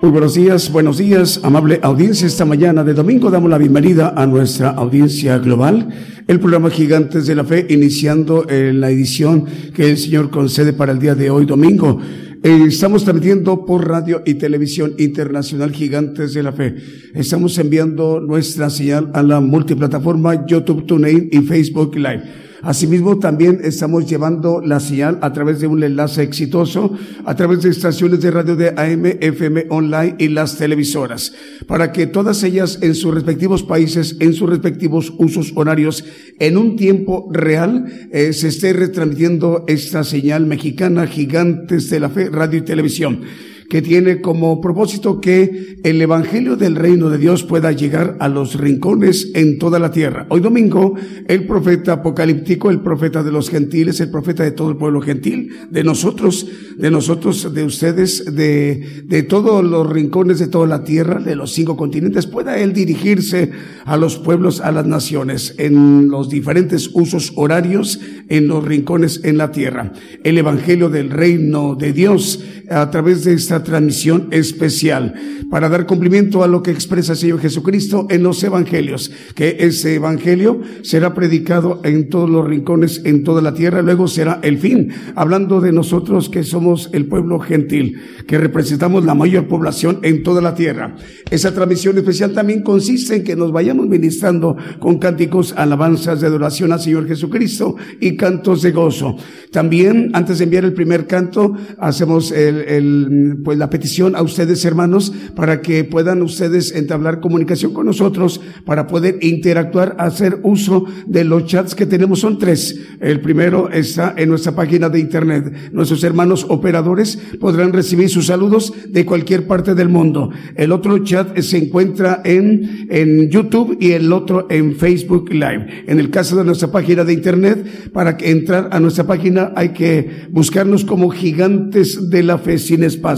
Muy buenos días, buenos días, amable audiencia. Esta mañana de domingo damos la bienvenida a nuestra audiencia global, el programa Gigantes de la Fe, iniciando en la edición que el Señor concede para el día de hoy, domingo. Eh, estamos transmitiendo por radio y televisión internacional Gigantes de la Fe. Estamos enviando nuestra señal a la multiplataforma YouTube, TuneIn y Facebook Live. Asimismo, también estamos llevando la señal a través de un enlace exitoso, a través de estaciones de radio de AM, FM online y las televisoras, para que todas ellas en sus respectivos países, en sus respectivos usos horarios, en un tiempo real, eh, se esté retransmitiendo esta señal mexicana Gigantes de la Fe, radio y televisión que tiene como propósito que el Evangelio del Reino de Dios pueda llegar a los rincones en toda la tierra. Hoy domingo, el profeta apocalíptico, el profeta de los gentiles, el profeta de todo el pueblo gentil, de nosotros, de nosotros, de ustedes, de, de todos los rincones de toda la tierra, de los cinco continentes, pueda él dirigirse a los pueblos, a las naciones, en los diferentes usos horarios, en los rincones en la tierra. El Evangelio del Reino de Dios, a través de esta transmisión especial para dar cumplimiento a lo que expresa el Señor Jesucristo en los evangelios, que ese evangelio será predicado en todos los rincones, en toda la tierra, luego será el fin, hablando de nosotros que somos el pueblo gentil, que representamos la mayor población en toda la tierra. Esa transmisión especial también consiste en que nos vayamos ministrando con cánticos, alabanzas de adoración al Señor Jesucristo y cantos de gozo. También, antes de enviar el primer canto, hacemos el, el pues la petición a ustedes, hermanos, para que puedan ustedes entablar comunicación con nosotros, para poder interactuar, hacer uso de los chats que tenemos. Son tres. El primero está en nuestra página de internet. Nuestros hermanos operadores podrán recibir sus saludos de cualquier parte del mundo. El otro chat se encuentra en, en YouTube y el otro en Facebook Live. En el caso de nuestra página de internet, para entrar a nuestra página hay que buscarnos como gigantes de la fe sin espacio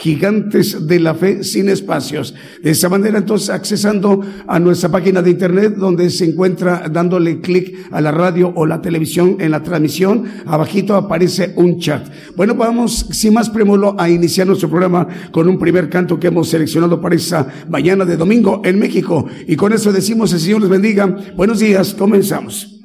gigantes de la fe sin espacios. De esa manera, entonces, accesando a nuestra página de internet, donde se encuentra dándole clic a la radio o la televisión en la transmisión, abajito aparece un chat. Bueno, vamos, sin más premulo, a iniciar nuestro programa con un primer canto que hemos seleccionado para esa mañana de domingo en México. Y con eso decimos, el Señor les bendiga. Buenos días, comenzamos.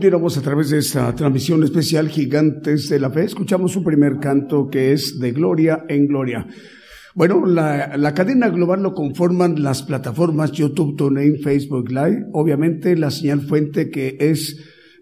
Continuamos a través de esta transmisión especial Gigantes de la Fe. Escuchamos su primer canto que es de Gloria en Gloria. Bueno, la, la, cadena global lo conforman las plataformas YouTube, TuneIn, Facebook Live. Obviamente la señal fuente que es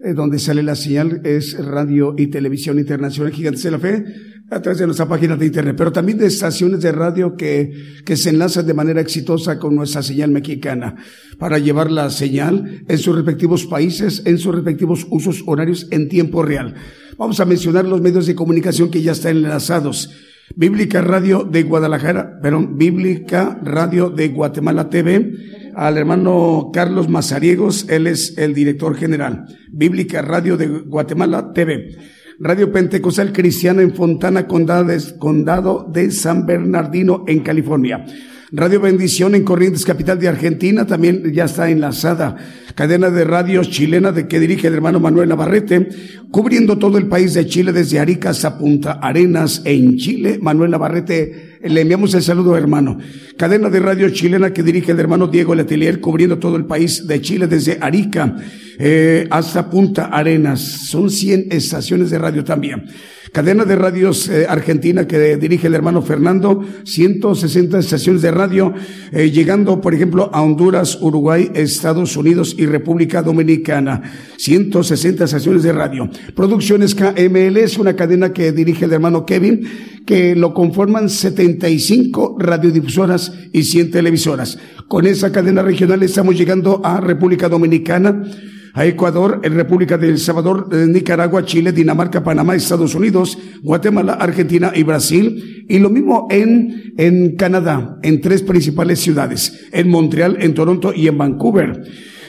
eh, donde sale la señal es Radio y Televisión Internacional Gigantes de la Fe a través de nuestra página de internet, pero también de estaciones de radio que, que se enlazan de manera exitosa con nuestra señal mexicana para llevar la señal en sus respectivos países, en sus respectivos usos horarios en tiempo real. Vamos a mencionar los medios de comunicación que ya están enlazados. Bíblica Radio de Guadalajara, perdón, Bíblica Radio de Guatemala TV, al hermano Carlos Mazariegos, él es el director general. Bíblica Radio de Guatemala TV. Radio Pentecostal Cristiana en Fontana, Condado de San Bernardino, en California. Radio Bendición en Corrientes, capital de Argentina, también ya está enlazada. Cadena de radios chilena de que dirige el hermano Manuel Navarrete, cubriendo todo el país de Chile desde Arica hasta Punta Arenas en Chile. Manuel Navarrete, le enviamos el saludo hermano. Cadena de radio chilena que dirige el hermano Diego Letelier, cubriendo todo el país de Chile desde Arica eh, hasta Punta Arenas. Son 100 estaciones de radio también. Cadena de radios eh, argentina que dirige el hermano Fernando, 160 estaciones de radio, eh, llegando, por ejemplo, a Honduras, Uruguay, Estados Unidos y República Dominicana. 160 estaciones de radio. Producciones KML es una cadena que dirige el hermano Kevin, que lo conforman 75 radiodifusoras y 100 televisoras. Con esa cadena regional estamos llegando a República Dominicana, a Ecuador, en República del Salvador, Nicaragua, Chile, Dinamarca, Panamá, Estados Unidos, Guatemala, Argentina y Brasil. Y lo mismo en, en Canadá, en tres principales ciudades, en Montreal, en Toronto y en Vancouver.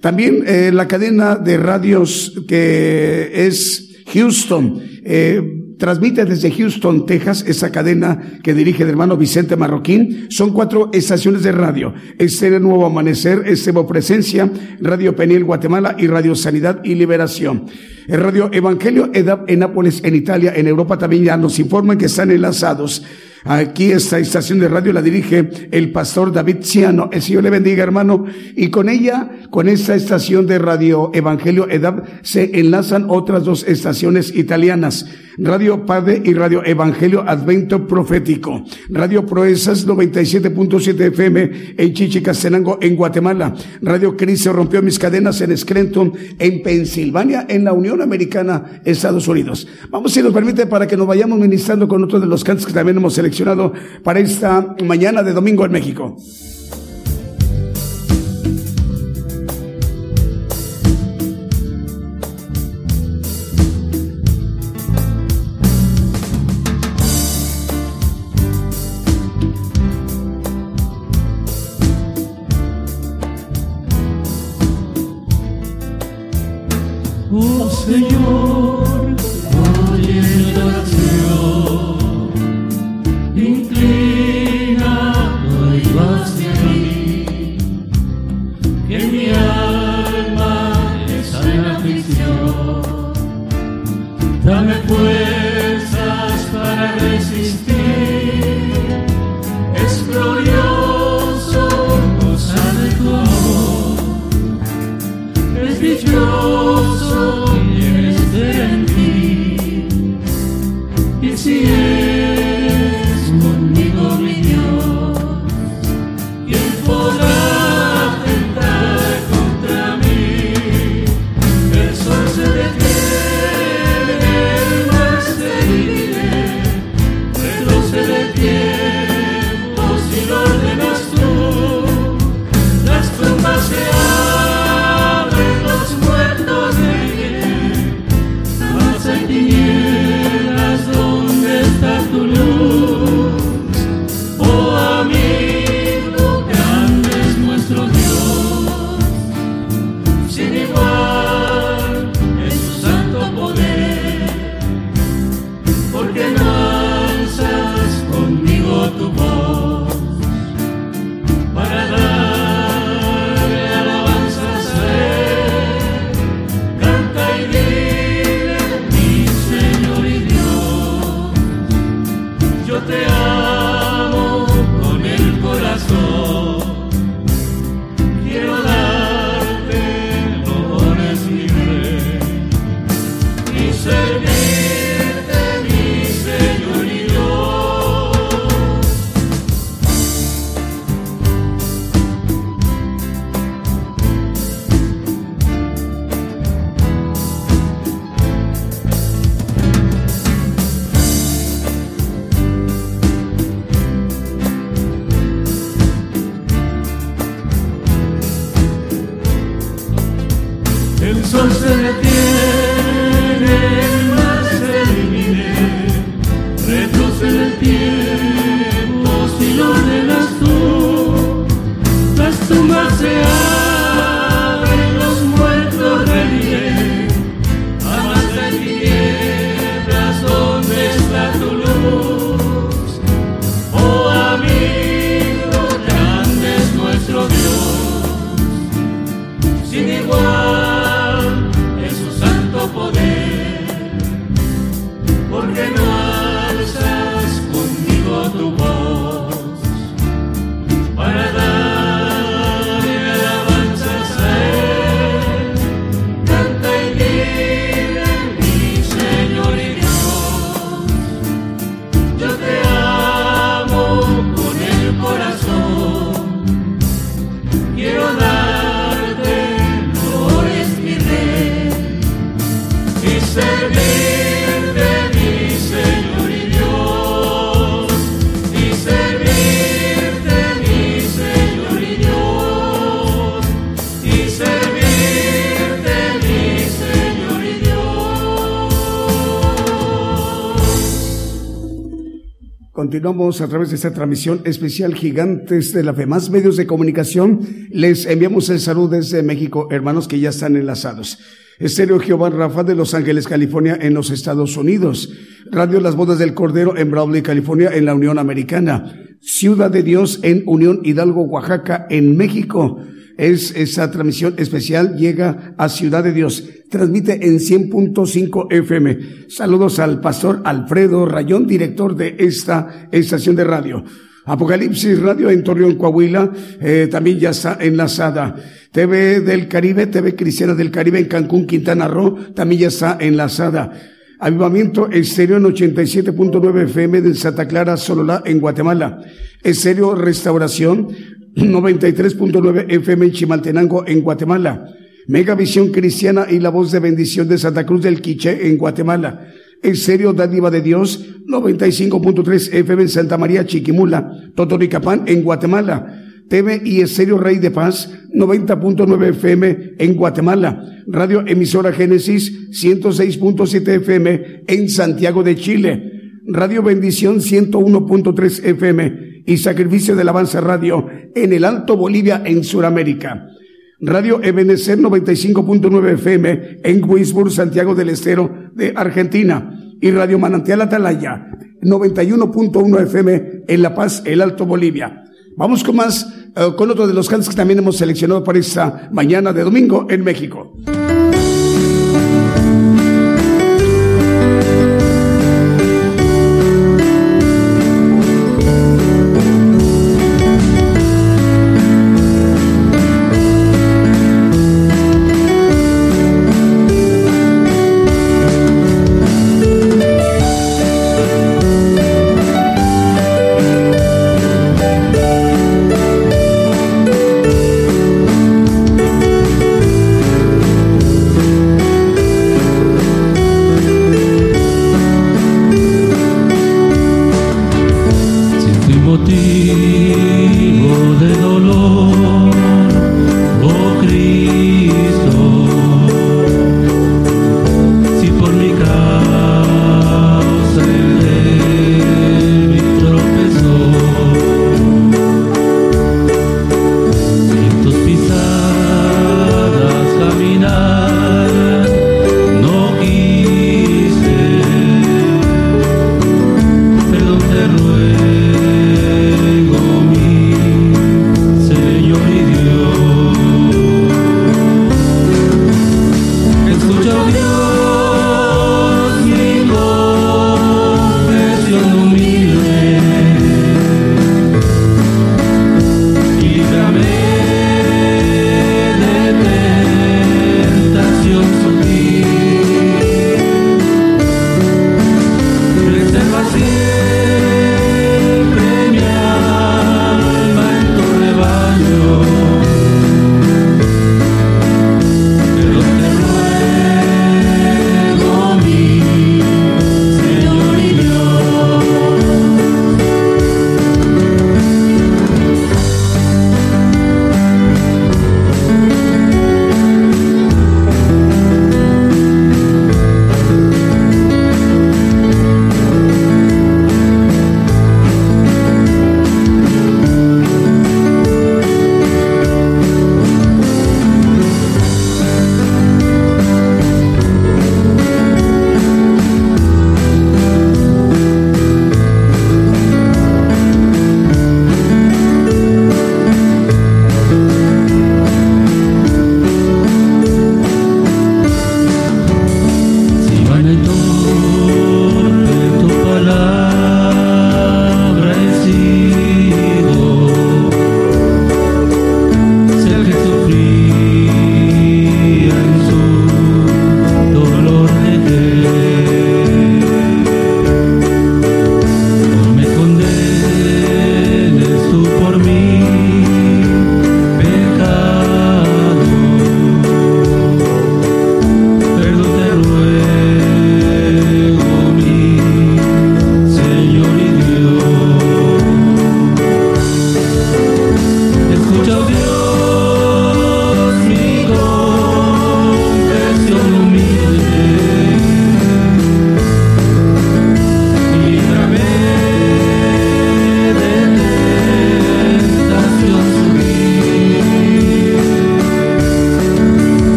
También eh, la cadena de radios que es Houston, eh, Transmite desde Houston, Texas, esa cadena que dirige el hermano Vicente Marroquín. Son cuatro estaciones de radio. Este Nuevo Amanecer, Estebo Presencia, Radio Peniel Guatemala y Radio Sanidad y Liberación. El Radio Evangelio EDAP en Nápoles, en Italia, en Europa también ya nos informan que están enlazados. Aquí esta estación de radio la dirige el pastor David Ciano. El Señor le bendiga, hermano. Y con ella, con esta estación de radio Evangelio EDAP, se enlazan otras dos estaciones italianas. Radio Padre y Radio Evangelio Advento Profético. Radio Proezas 97.7 FM en Chichicastenango, en Guatemala. Radio Cristo rompió mis cadenas en Scranton, en Pensilvania, en la Unión Americana, Estados Unidos. Vamos, si nos permite, para que nos vayamos ministrando con otro de los cantos que también hemos seleccionado para esta mañana de domingo en México. Dame fuerzas para resistir. Es glorioso gozar de tu amor. Es dichoso y eres de en ti. Y si eres Continuamos a través de esta transmisión especial Gigantes de la Fe. Más medios de comunicación, les enviamos el saludo desde México, hermanos que ya están enlazados. Estéreo Jehová Rafa de Los Ángeles, California, en los Estados Unidos. Radio Las Bodas del Cordero en Brawley, California, en la Unión Americana. Ciudad de Dios en Unión Hidalgo, Oaxaca, en México es esa transmisión especial, llega a Ciudad de Dios, transmite en 100.5 FM. Saludos al pastor Alfredo Rayón, director de esta estación de radio. Apocalipsis Radio en Torreón, Coahuila, eh, también ya está enlazada. TV del Caribe, TV Cristiana del Caribe en Cancún, Quintana Roo, también ya está enlazada. Avivamiento Estéreo en 87.9 FM de Santa Clara, Sololá, en Guatemala. Estéreo Restauración 93.9 FM en Chimaltenango, en Guatemala. Megavisión Cristiana y la voz de bendición de Santa Cruz del Quiché, en Guatemala. En serio, Dádiva de Dios, 95.3 FM en Santa María Chiquimula, Totoricapán, en Guatemala. TV y Estéreo Rey de Paz, 90.9 FM en Guatemala. Radio Emisora Génesis, 106.7 FM en Santiago de Chile. Radio Bendición 101.3 FM y Sacrificio de Alabanza Radio en el Alto Bolivia en Sudamérica. Radio Ebenecer 95.9 FM en Wisburg, Santiago del Estero de Argentina. Y Radio Manantial Atalaya 91.1 FM en La Paz, el Alto Bolivia. Vamos con más, eh, con otro de los cantos que también hemos seleccionado para esta mañana de domingo en México.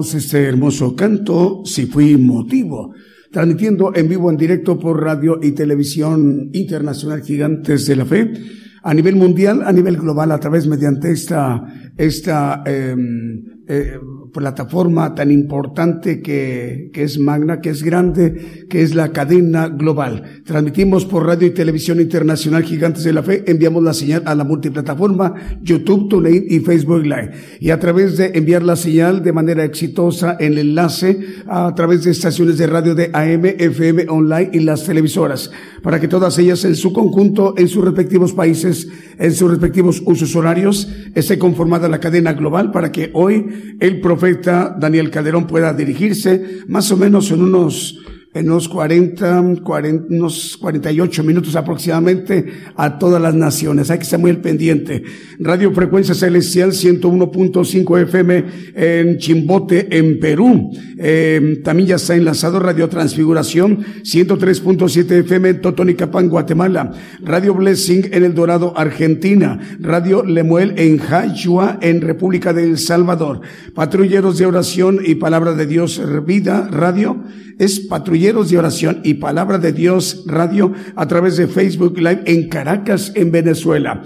Este hermoso canto, Si fui motivo, transmitiendo en vivo, en directo por radio y televisión internacional Gigantes de la Fe, a nivel mundial, a nivel global, a través mediante esta, esta, eh, eh, plataforma tan importante que, que, es magna, que es grande, que es la cadena global. Transmitimos por radio y televisión internacional Gigantes de la Fe, enviamos la señal a la multiplataforma YouTube, TuneIn y Facebook Live. Y a través de enviar la señal de manera exitosa en el enlace a través de estaciones de radio de AM, FM, online y las televisoras, para que todas ellas en su conjunto, en sus respectivos países, en sus respectivos usos horarios, esté conformada la cadena global para que hoy el profeta Daniel Calderón pueda dirigirse más o menos en unos en unos 40, 40, unos 48 minutos aproximadamente a todas las naciones. Hay que estar muy al pendiente. Radio Frecuencia Celestial 101.5 FM en Chimbote, en Perú. Eh, también ya está enlazado Radio Transfiguración 103.7 FM en Totonicapán, Guatemala. Radio Blessing en El Dorado, Argentina. Radio Lemuel en Jayua, en República de El Salvador. Patrulleros de Oración y Palabra de Dios Vida Radio es De Oración y Palabra de Dios Radio a través de Facebook Live en Caracas, en Venezuela.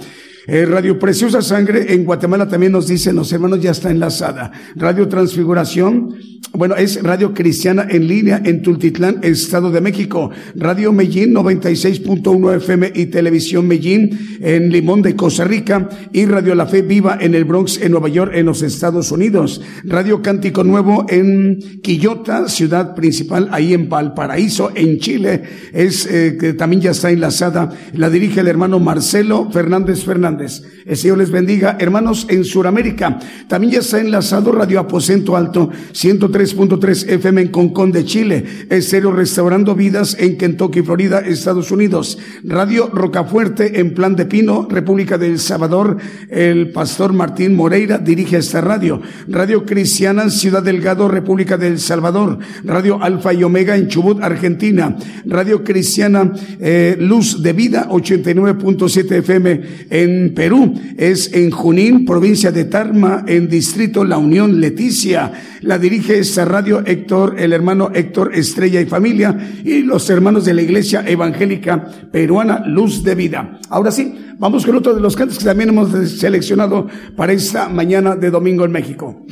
Eh, Radio Preciosa Sangre en Guatemala también nos dicen los hermanos ya está enlazada. Radio Transfiguración, bueno, es Radio Cristiana en línea en Tultitlán, Estado de México. Radio Medellín 96.1 FM y Televisión Medellín en Limón de Costa Rica y Radio La Fe Viva en el Bronx, en Nueva York, en los Estados Unidos. Radio Cántico Nuevo en Quillota, ciudad principal, ahí en Valparaíso, en Chile. Es eh, que también ya está enlazada. La dirige el hermano Marcelo Fernández Fernández. El Señor les bendiga. Hermanos, en Sudamérica también ya está enlazado Radio Aposento Alto 103.3 FM en Concón de Chile. Estéreo Restaurando Vidas en Kentucky, Florida, Estados Unidos. Radio Rocafuerte en Plan de Pino, República del Salvador. El pastor Martín Moreira dirige esta radio. Radio Cristiana Ciudad Delgado, República del Salvador. Radio Alfa y Omega en Chubut, Argentina. Radio Cristiana eh, Luz de Vida 89.7 FM en Perú, es en Junín, provincia de Tarma, en distrito La Unión Leticia. La dirige esta radio Héctor, el hermano Héctor Estrella y familia y los hermanos de la Iglesia Evangélica Peruana Luz de Vida. Ahora sí, vamos con otro de los cantos que también hemos seleccionado para esta mañana de domingo en México.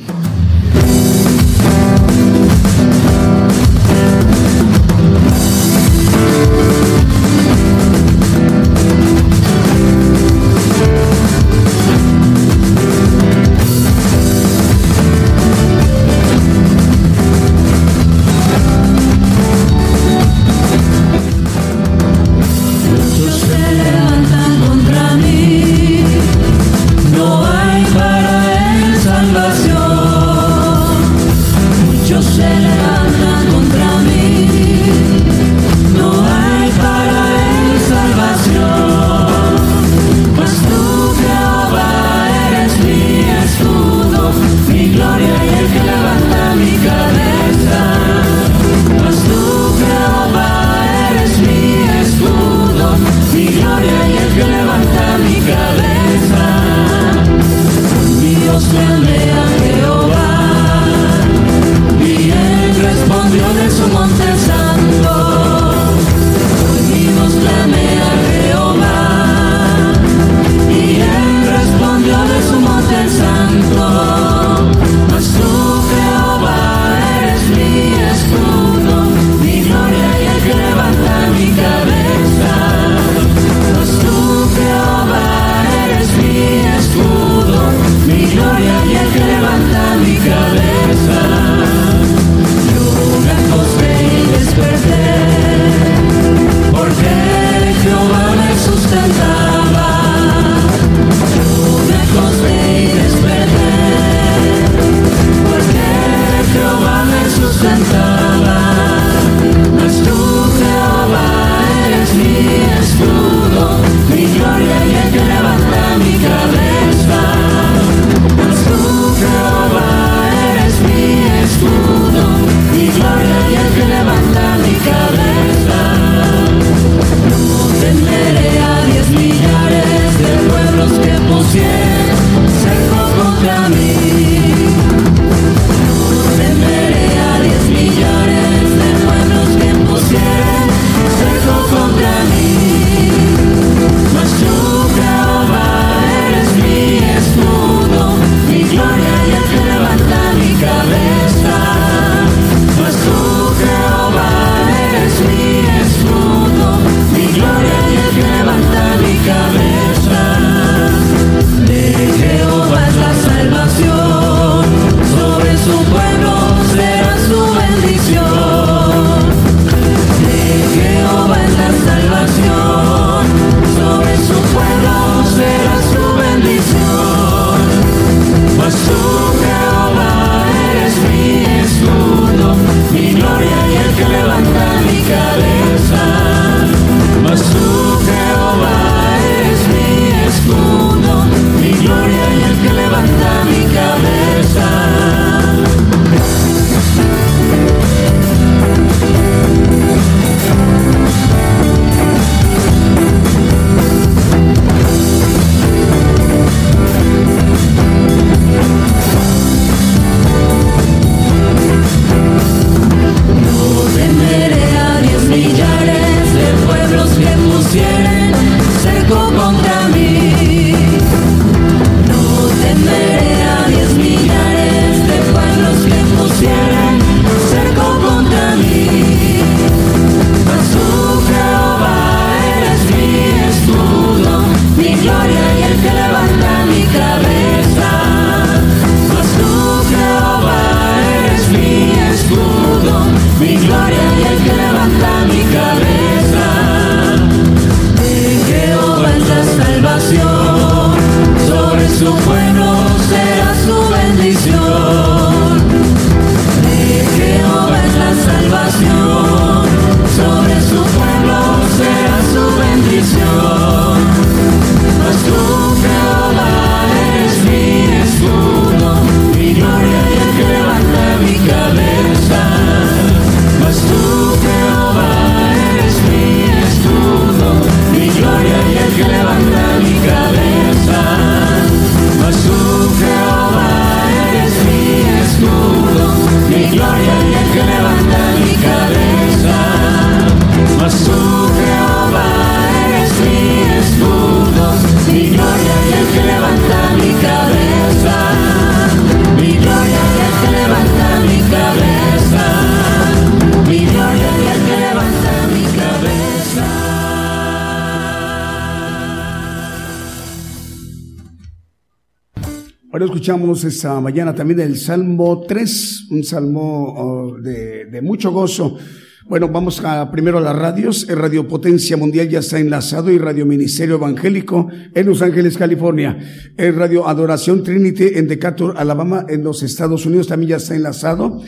Escuchamos esta mañana también el Salmo 3, un salmo oh, de, mucho gozo. Bueno, vamos a primero a las radios. Radio Potencia Mundial ya está enlazado y Radio Ministerio Evangélico en Los Ángeles, California. El Radio Adoración Trinity en Decatur, Alabama, en los Estados Unidos también ya está enlazado.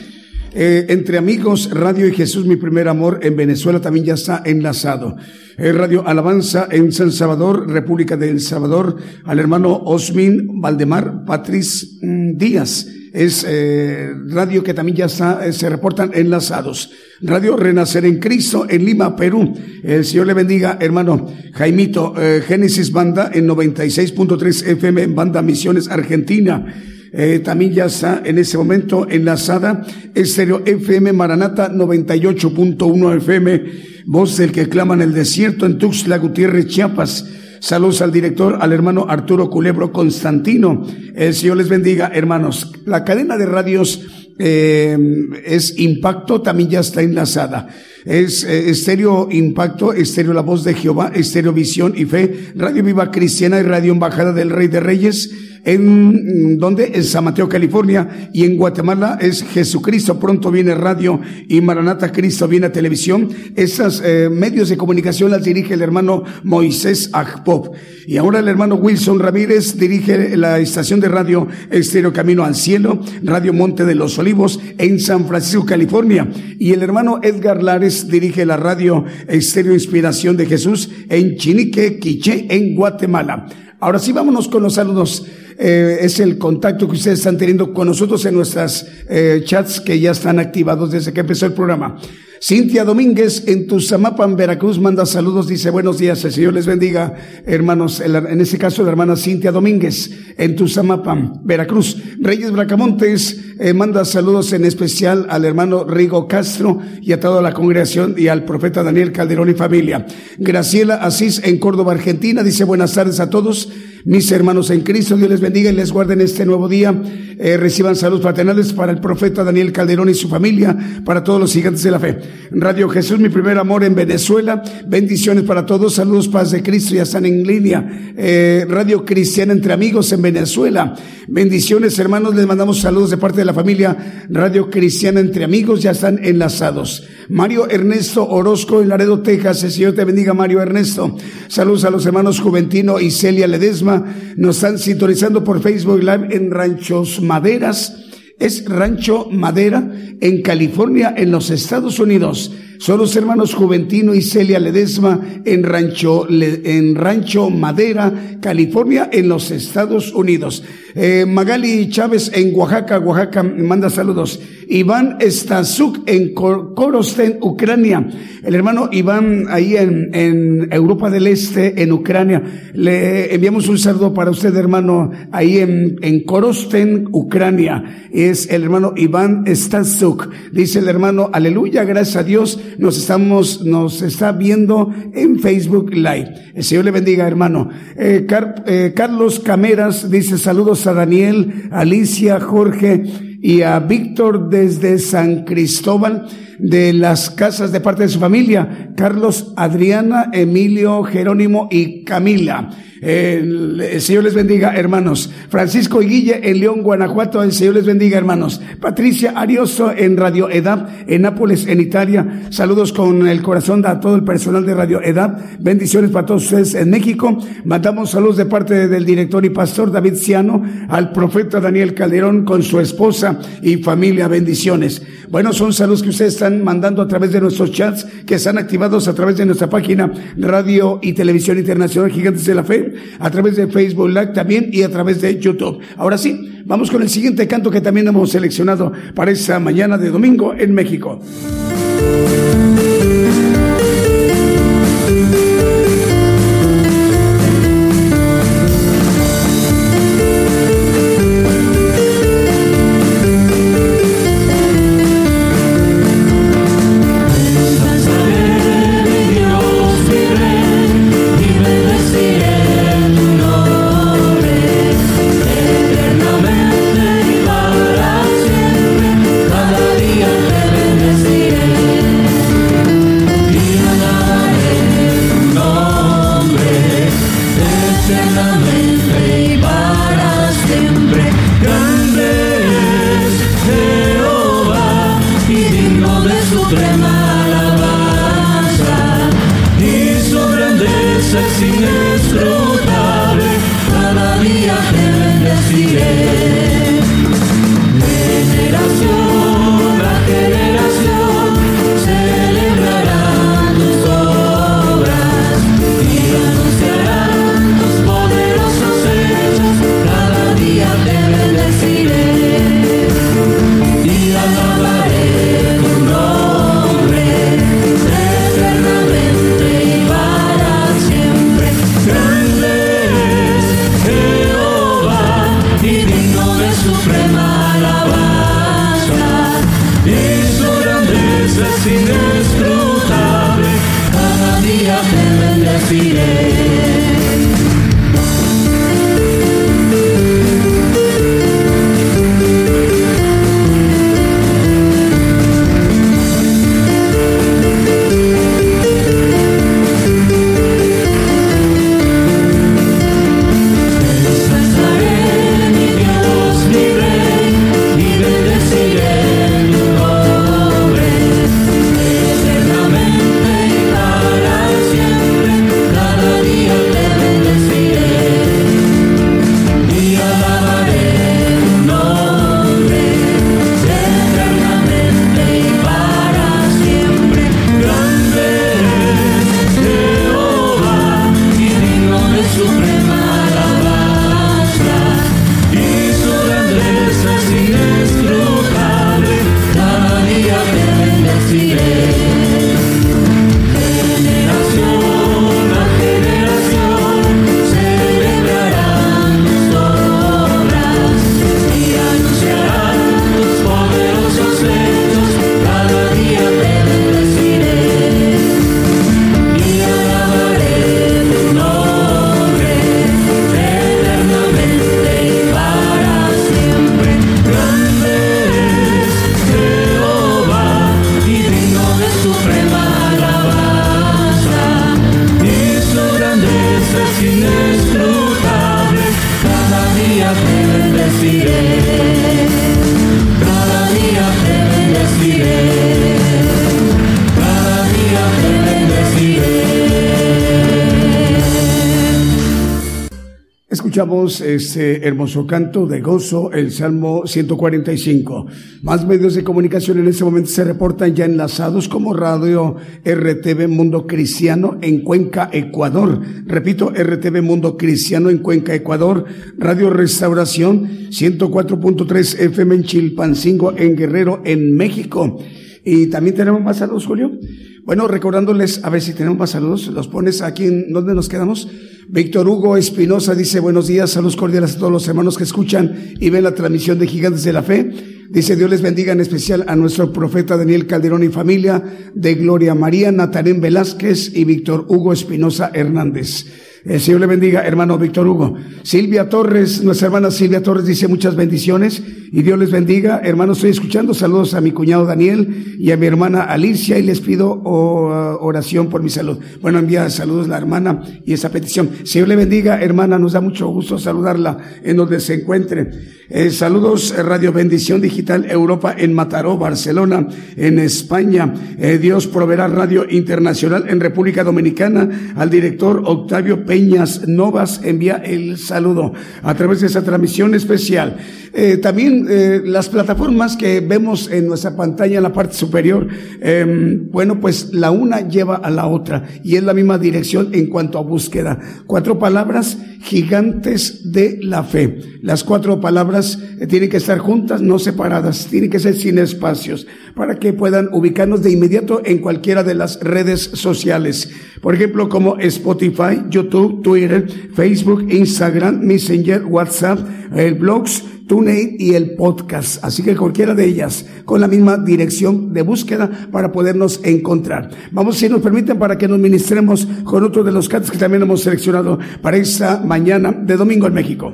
Eh, entre amigos, Radio y Jesús, mi primer amor, en Venezuela también ya está enlazado. Eh, Radio Alabanza en San Salvador, República de El Salvador, al hermano Osmin Valdemar Patriz mm, Díaz. Es eh, radio que también ya está, eh, se reportan enlazados. Radio Renacer en Cristo en Lima, Perú. El Señor le bendiga, hermano Jaimito. Génesis Banda en 96.3 FM en Banda Misiones, Argentina. Eh, también ya está en ese momento enlazada Estéreo FM Maranata 98.1 FM, voz del que clama en el desierto en Tuxtla Gutiérrez, Chiapas. Saludos al director, al hermano Arturo Culebro Constantino. El Señor les bendiga, hermanos. La cadena de radios eh, es Impacto, también ya está enlazada. Es eh, Estéreo Impacto, Estéreo La Voz de Jehová, Estéreo Visión y Fe, Radio Viva Cristiana y Radio Embajada del Rey de Reyes en donde en San Mateo, California, y en Guatemala es Jesucristo, pronto viene radio y Maranata Cristo viene televisión. Esas eh, medios de comunicación las dirige el hermano Moisés Agpop. Y ahora el hermano Wilson Ramírez dirige la estación de radio Estéreo Camino al Cielo, Radio Monte de los Olivos en San Francisco, California. Y el hermano Edgar Lares dirige la radio Estéreo Inspiración de Jesús en Chinique, Quiché, en Guatemala. Ahora sí, vámonos con los saludos. Eh, es el contacto que ustedes están teniendo con nosotros en nuestras eh, chats que ya están activados desde que empezó el programa. Cintia Domínguez en Tuzamapan, Veracruz, manda saludos, dice buenos días, el Señor les bendiga, hermanos, en este caso la hermana Cintia Domínguez en Tuzamapan, Veracruz. Reyes Bracamontes eh, manda saludos en especial al hermano Rigo Castro y a toda la congregación y al profeta Daniel Calderón y familia. Graciela Asís en Córdoba, Argentina, dice buenas tardes a todos. Mis hermanos en Cristo, Dios les bendiga y les guarde en este nuevo día. Eh, reciban saludos fraternales para el profeta Daniel Calderón y su familia, para todos los gigantes de la fe. Radio Jesús, mi primer amor en Venezuela. Bendiciones para todos. Saludos, paz de Cristo, ya están en línea. Eh, Radio Cristiana entre amigos en Venezuela. Bendiciones, hermanos. Les mandamos saludos de parte de la familia Radio Cristiana entre amigos, ya están enlazados. Mario Ernesto Orozco en Laredo, Texas. El Señor te bendiga, Mario Ernesto. Saludos a los hermanos Juventino y Celia Ledesma. Nos están sintonizando por Facebook Live en Ranchos Maderas. Es Rancho Madera en California, en los Estados Unidos. Son los hermanos Juventino y Celia Ledesma en Rancho, en Rancho Madera, California, en los Estados Unidos. Eh, Magali Chávez en Oaxaca, Oaxaca, manda saludos. Iván Stasuk en Korosten, Ucrania. El hermano Iván ahí en, en, Europa del Este, en Ucrania. Le enviamos un saludo para usted, hermano, ahí en, en Korosten, Ucrania. Es el hermano Iván Stasuk. Dice el hermano, aleluya, gracias a Dios, nos estamos, nos está viendo en Facebook Live. El Señor le bendiga, hermano. Eh, eh, Carlos Cameras dice saludos a Daniel, Alicia, Jorge, y a Víctor desde San Cristóbal de las casas de parte de su familia, Carlos, Adriana, Emilio, Jerónimo y Camila. El, Señor les bendiga, hermanos. Francisco y Guille en León, Guanajuato. El Señor les bendiga, hermanos. Patricia Arioso en Radio Edad, en Nápoles, en Italia. Saludos con el corazón a todo el personal de Radio Edad. Bendiciones para todos ustedes en México. Mandamos saludos de parte del director y pastor David Ciano, al profeta Daniel Calderón con su esposa y familia. Bendiciones. Bueno, son saludos que ustedes están mandando a través de nuestros chats que están activados a través de nuestra página Radio y Televisión Internacional Gigantes de la Fe a través de Facebook Live también y a través de YouTube. Ahora sí, vamos con el siguiente canto que también hemos seleccionado para esta mañana de domingo en México. suprema alabanza y su grandeza es inexplotable, cada día te bendeciré. Hermoso canto de gozo, el Salmo 145. Más medios de comunicación en este momento se reportan ya enlazados como Radio RTV Mundo Cristiano en Cuenca, Ecuador. Repito, RTV Mundo Cristiano en Cuenca, Ecuador. Radio Restauración 104.3 FM en Chilpancingo, en Guerrero, en México. Y también tenemos más saludos, Julio. Bueno, recordándoles, a ver si tenemos más saludos, los pones aquí en donde nos quedamos. Víctor Hugo Espinosa dice buenos días, saludos cordiales a todos los hermanos que escuchan y ven la transmisión de Gigantes de la Fe. Dice Dios les bendiga en especial a nuestro profeta Daniel Calderón y familia de Gloria María, Natarén Velázquez y Víctor Hugo Espinosa Hernández. El Señor le bendiga, hermano Víctor Hugo. Silvia Torres, nuestra hermana Silvia Torres dice muchas bendiciones y Dios les bendiga. Hermano, estoy escuchando. Saludos a mi cuñado Daniel y a mi hermana Alicia y les pido oración por mi salud. Bueno, envía saludos la hermana y esa petición. Señor le bendiga, hermana. Nos da mucho gusto saludarla en donde se encuentre. Eh, saludos, eh, Radio Bendición Digital Europa en Mataró, Barcelona, en España. Eh, Dios proveerá Radio Internacional en República Dominicana. Al director Octavio Peñas Novas envía el saludo a través de esa transmisión especial. Eh, también eh, las plataformas que vemos en nuestra pantalla en la parte superior, em, bueno, pues la una lleva a la otra y es la misma dirección en cuanto a búsqueda. Cuatro palabras gigantes de la fe. Las cuatro palabras eh, tienen que estar juntas, no separadas, tienen que ser sin espacios para que puedan ubicarnos de inmediato en cualquiera de las redes sociales. Por ejemplo, como Spotify, YouTube, Twitter, Facebook, Instagram, Messenger, WhatsApp, el blogs, TuneIn y el podcast. Así que cualquiera de ellas con la misma dirección de búsqueda para podernos encontrar. Vamos, si nos permiten, para que nos ministremos con otro de los cantos que también hemos seleccionado para esta mañana de domingo en México.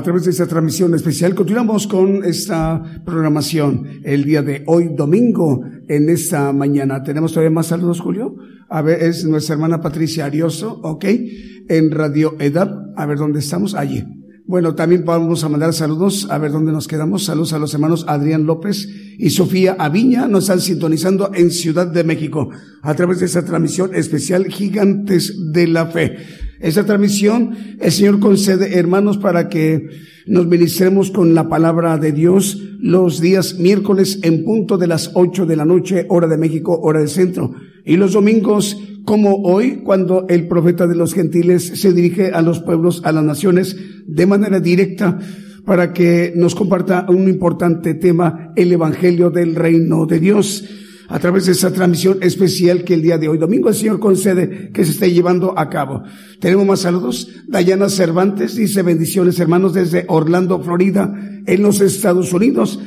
A través de esta transmisión especial continuamos con esta programación el día de hoy, domingo, en esta mañana. ¿Tenemos todavía más saludos, Julio? A ver, es nuestra hermana Patricia Arioso, ok, en Radio EDAP. A ver, ¿dónde estamos? Allí. Bueno, también vamos a mandar saludos, a ver dónde nos quedamos. Saludos a los hermanos Adrián López y Sofía Aviña, nos están sintonizando en Ciudad de México a través de esta transmisión especial Gigantes de la Fe. Esta transmisión, el Señor concede, hermanos, para que nos ministremos con la palabra de Dios los días miércoles en punto de las ocho de la noche, hora de México, hora del centro. Y los domingos, como hoy, cuando el profeta de los gentiles se dirige a los pueblos, a las naciones, de manera directa, para que nos comparta un importante tema, el Evangelio del Reino de Dios a través de esa transmisión especial que el día de hoy, domingo, el Señor concede que se esté llevando a cabo. Tenemos más saludos. Dayana Cervantes dice bendiciones hermanos desde Orlando, Florida, en los Estados Unidos.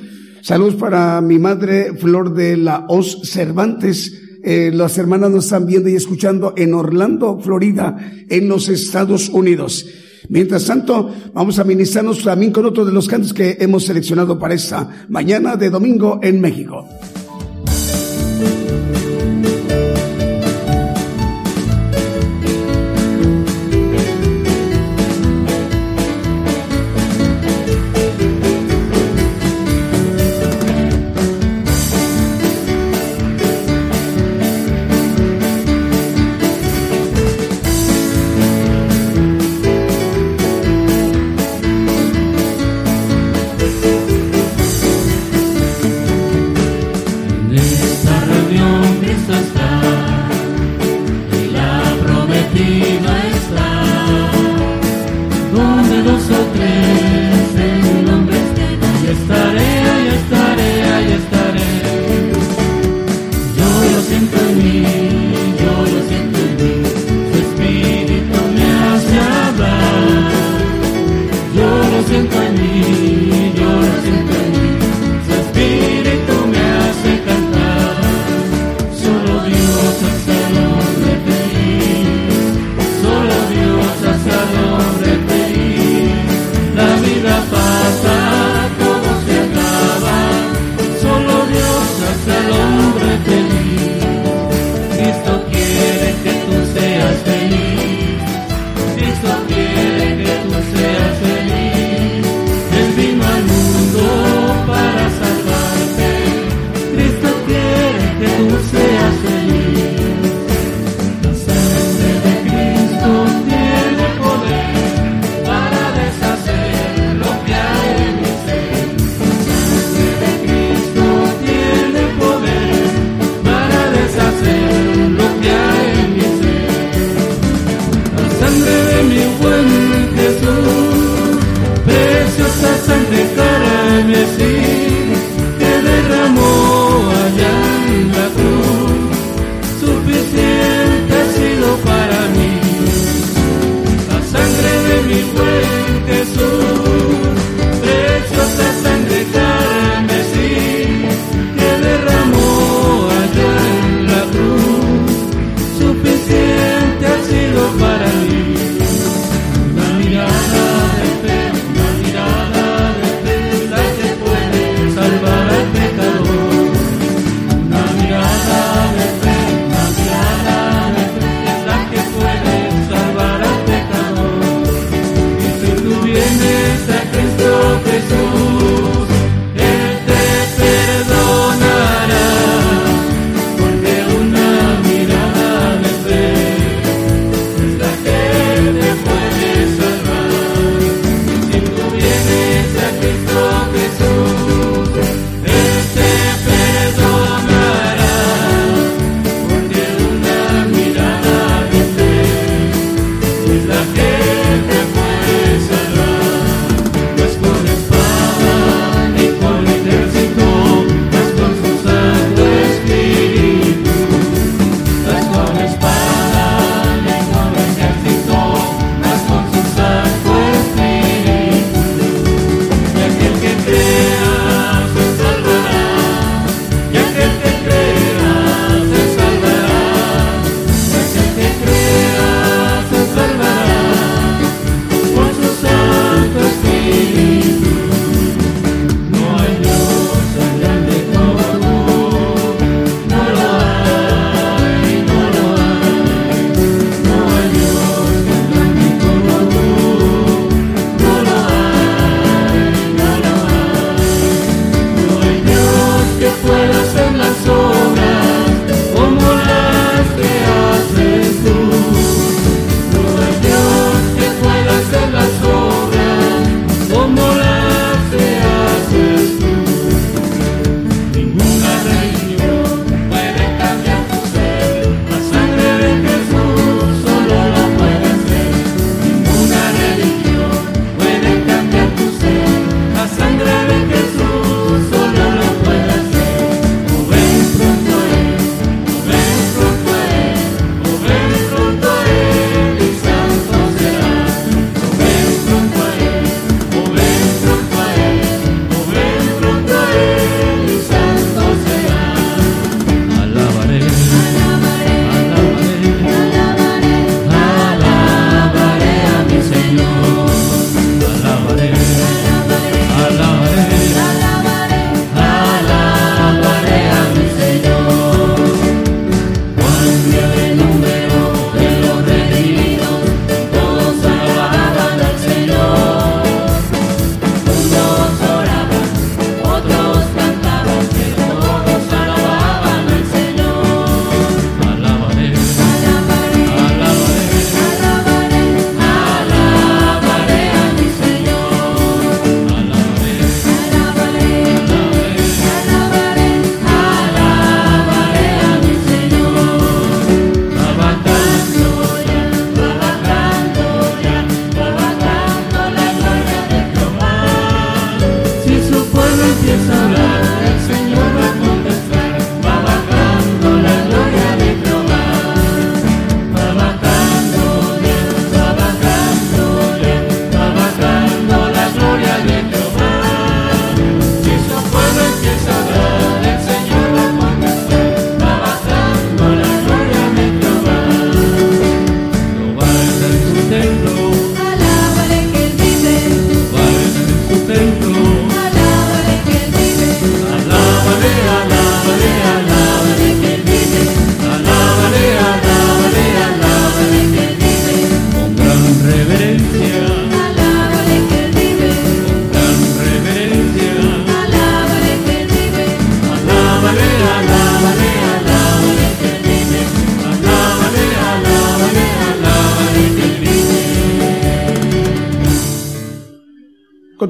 Saludos para mi madre Flor de la Os Cervantes. Eh, las hermanas nos están viendo y escuchando en Orlando, Florida, en los Estados Unidos. Mientras tanto, vamos a ministrarnos también con otro de los cantos que hemos seleccionado para esta mañana de domingo en México.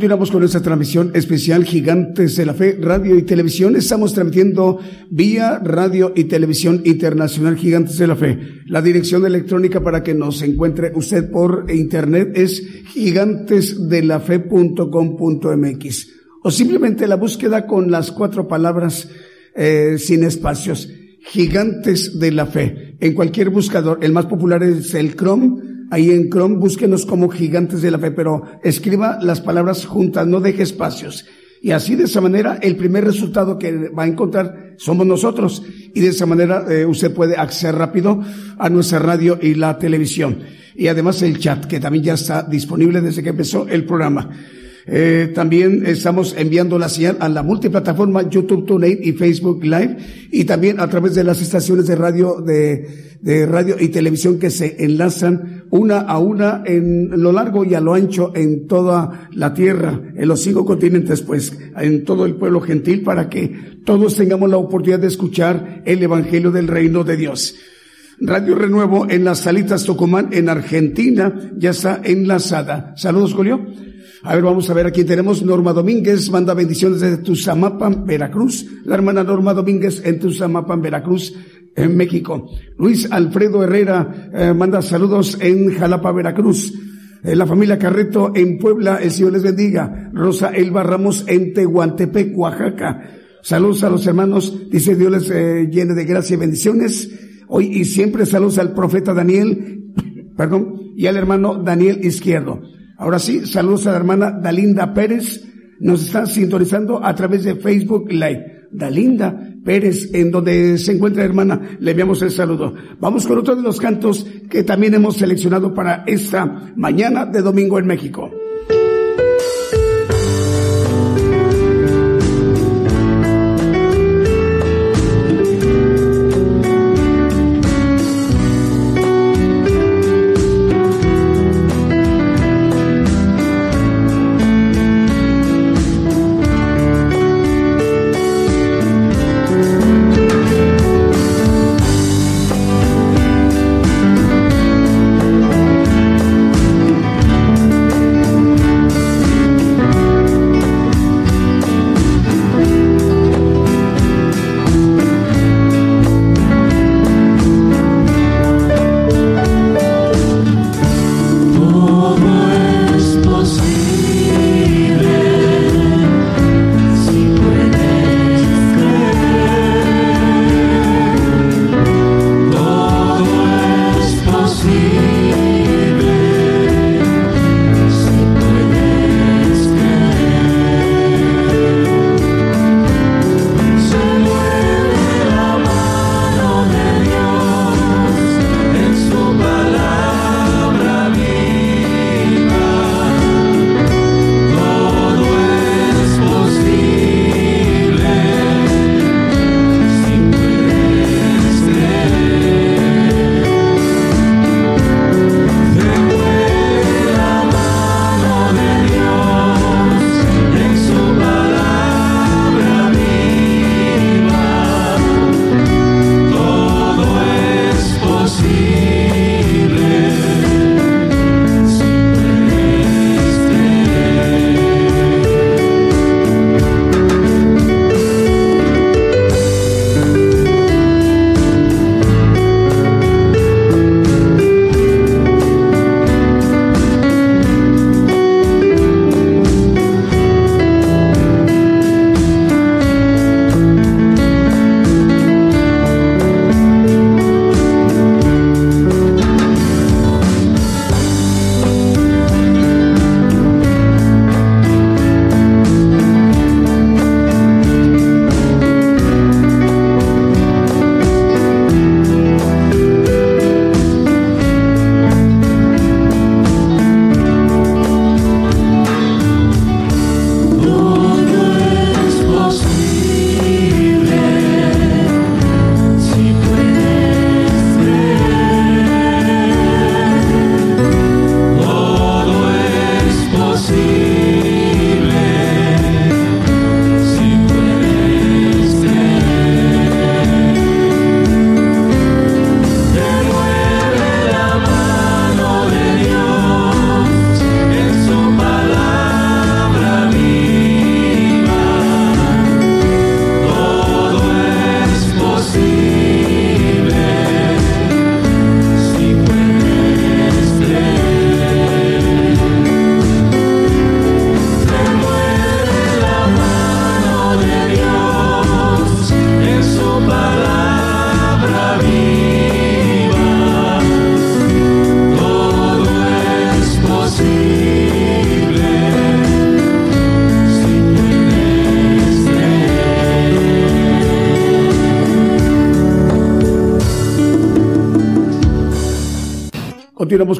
Continuamos con nuestra transmisión especial Gigantes de la Fe, Radio y Televisión. Estamos transmitiendo vía Radio y Televisión Internacional Gigantes de la Fe. La dirección electrónica para que nos encuentre usted por internet es gigantesdelafe.com.mx o simplemente la búsqueda con las cuatro palabras eh, sin espacios. Gigantes de la Fe. En cualquier buscador, el más popular es el Chrome Ahí en Chrome búsquenos como gigantes de la fe, pero escriba las palabras juntas, no deje espacios. Y así de esa manera el primer resultado que va a encontrar somos nosotros. Y de esa manera eh, usted puede acceder rápido a nuestra radio y la televisión. Y además el chat, que también ya está disponible desde que empezó el programa. Eh, también estamos enviando la señal a la multiplataforma YouTube TuneIn y Facebook Live y también a través de las estaciones de radio de, de radio y televisión que se enlazan una a una en lo largo y a lo ancho en toda la tierra, en los cinco continentes, pues en todo el pueblo gentil para que todos tengamos la oportunidad de escuchar el Evangelio del Reino de Dios. Radio Renuevo en las Salitas Tucumán, en Argentina, ya está enlazada. Saludos, Julio. A ver, vamos a ver, aquí tenemos Norma Domínguez, manda bendiciones desde Tuzamapan, Veracruz. La hermana Norma Domínguez en Tuzamapan, Veracruz, en México. Luis Alfredo Herrera eh, manda saludos en Jalapa, Veracruz. Eh, la familia Carreto en Puebla, el Señor les bendiga. Rosa Elba Ramos en Tehuantepec, Oaxaca. Saludos a los hermanos, dice Dios les eh, llene de gracia y bendiciones. Hoy y siempre saludos al profeta Daniel, perdón, y al hermano Daniel Izquierdo. Ahora sí, saludos a la hermana Dalinda Pérez. Nos está sintonizando a través de Facebook Live. Dalinda Pérez, en donde se encuentra hermana, le enviamos el saludo. Vamos con otro de los cantos que también hemos seleccionado para esta mañana de domingo en México.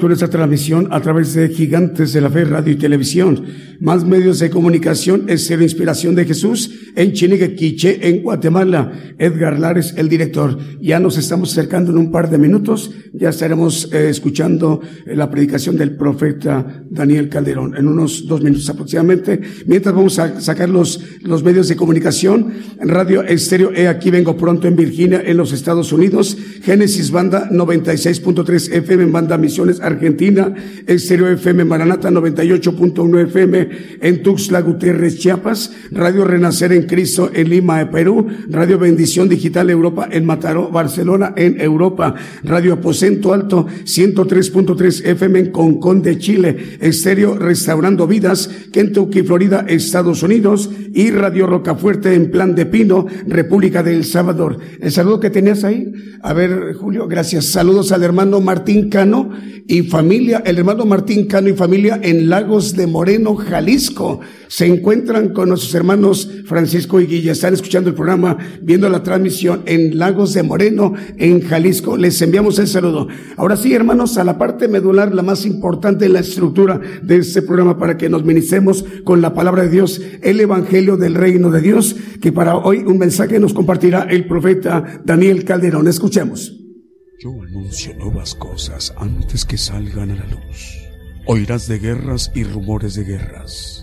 Con esta transmisión a través de Gigantes de la Fe, Radio y Televisión. Más medios de comunicación es la inspiración de Jesús en Chinique, en Guatemala. Edgar Lares, el director. Ya nos estamos acercando en un par de minutos. Ya estaremos eh, escuchando eh, la predicación del profeta Daniel Calderón en unos dos minutos aproximadamente. Mientras vamos a sacar los, los medios de comunicación. Radio Estéreo E, aquí vengo pronto en Virginia, en los Estados Unidos. Génesis Banda 96.3 FM en Banda Misiones Argentina, Estéreo FM Maranata 98.1 FM en Tuxtla Gutiérrez, Chiapas, Radio Renacer en Cristo en Lima, Perú, Radio Bendición Digital Europa en Mataró, Barcelona en Europa, Radio Aposento Alto 103.3 FM en Concón de Chile, Estéreo Restaurando Vidas, Kentucky, Florida, Estados Unidos y Radio Rocafuerte en Plan de Pino, República del Salvador. El saludo que tenías ahí, a ver Julio, gracias. Saludos al hermano Martín Cano y familia, el hermano Martín Cano y familia en Lagos de Moreno, Jalisco. Se encuentran con nuestros hermanos Francisco y Guilla. Están escuchando el programa, viendo la transmisión en Lagos de Moreno, en Jalisco. Les enviamos el saludo. Ahora sí, hermanos, a la parte medular, la más importante la estructura de este programa para que nos ministremos con la palabra de Dios, el Evangelio del Reino de Dios, que para hoy un mensaje nos compartirá el profeta Daniel Calderón. Escuchemos. Yo anuncio nuevas cosas antes que salgan a la luz. Oirás de guerras y rumores de guerras,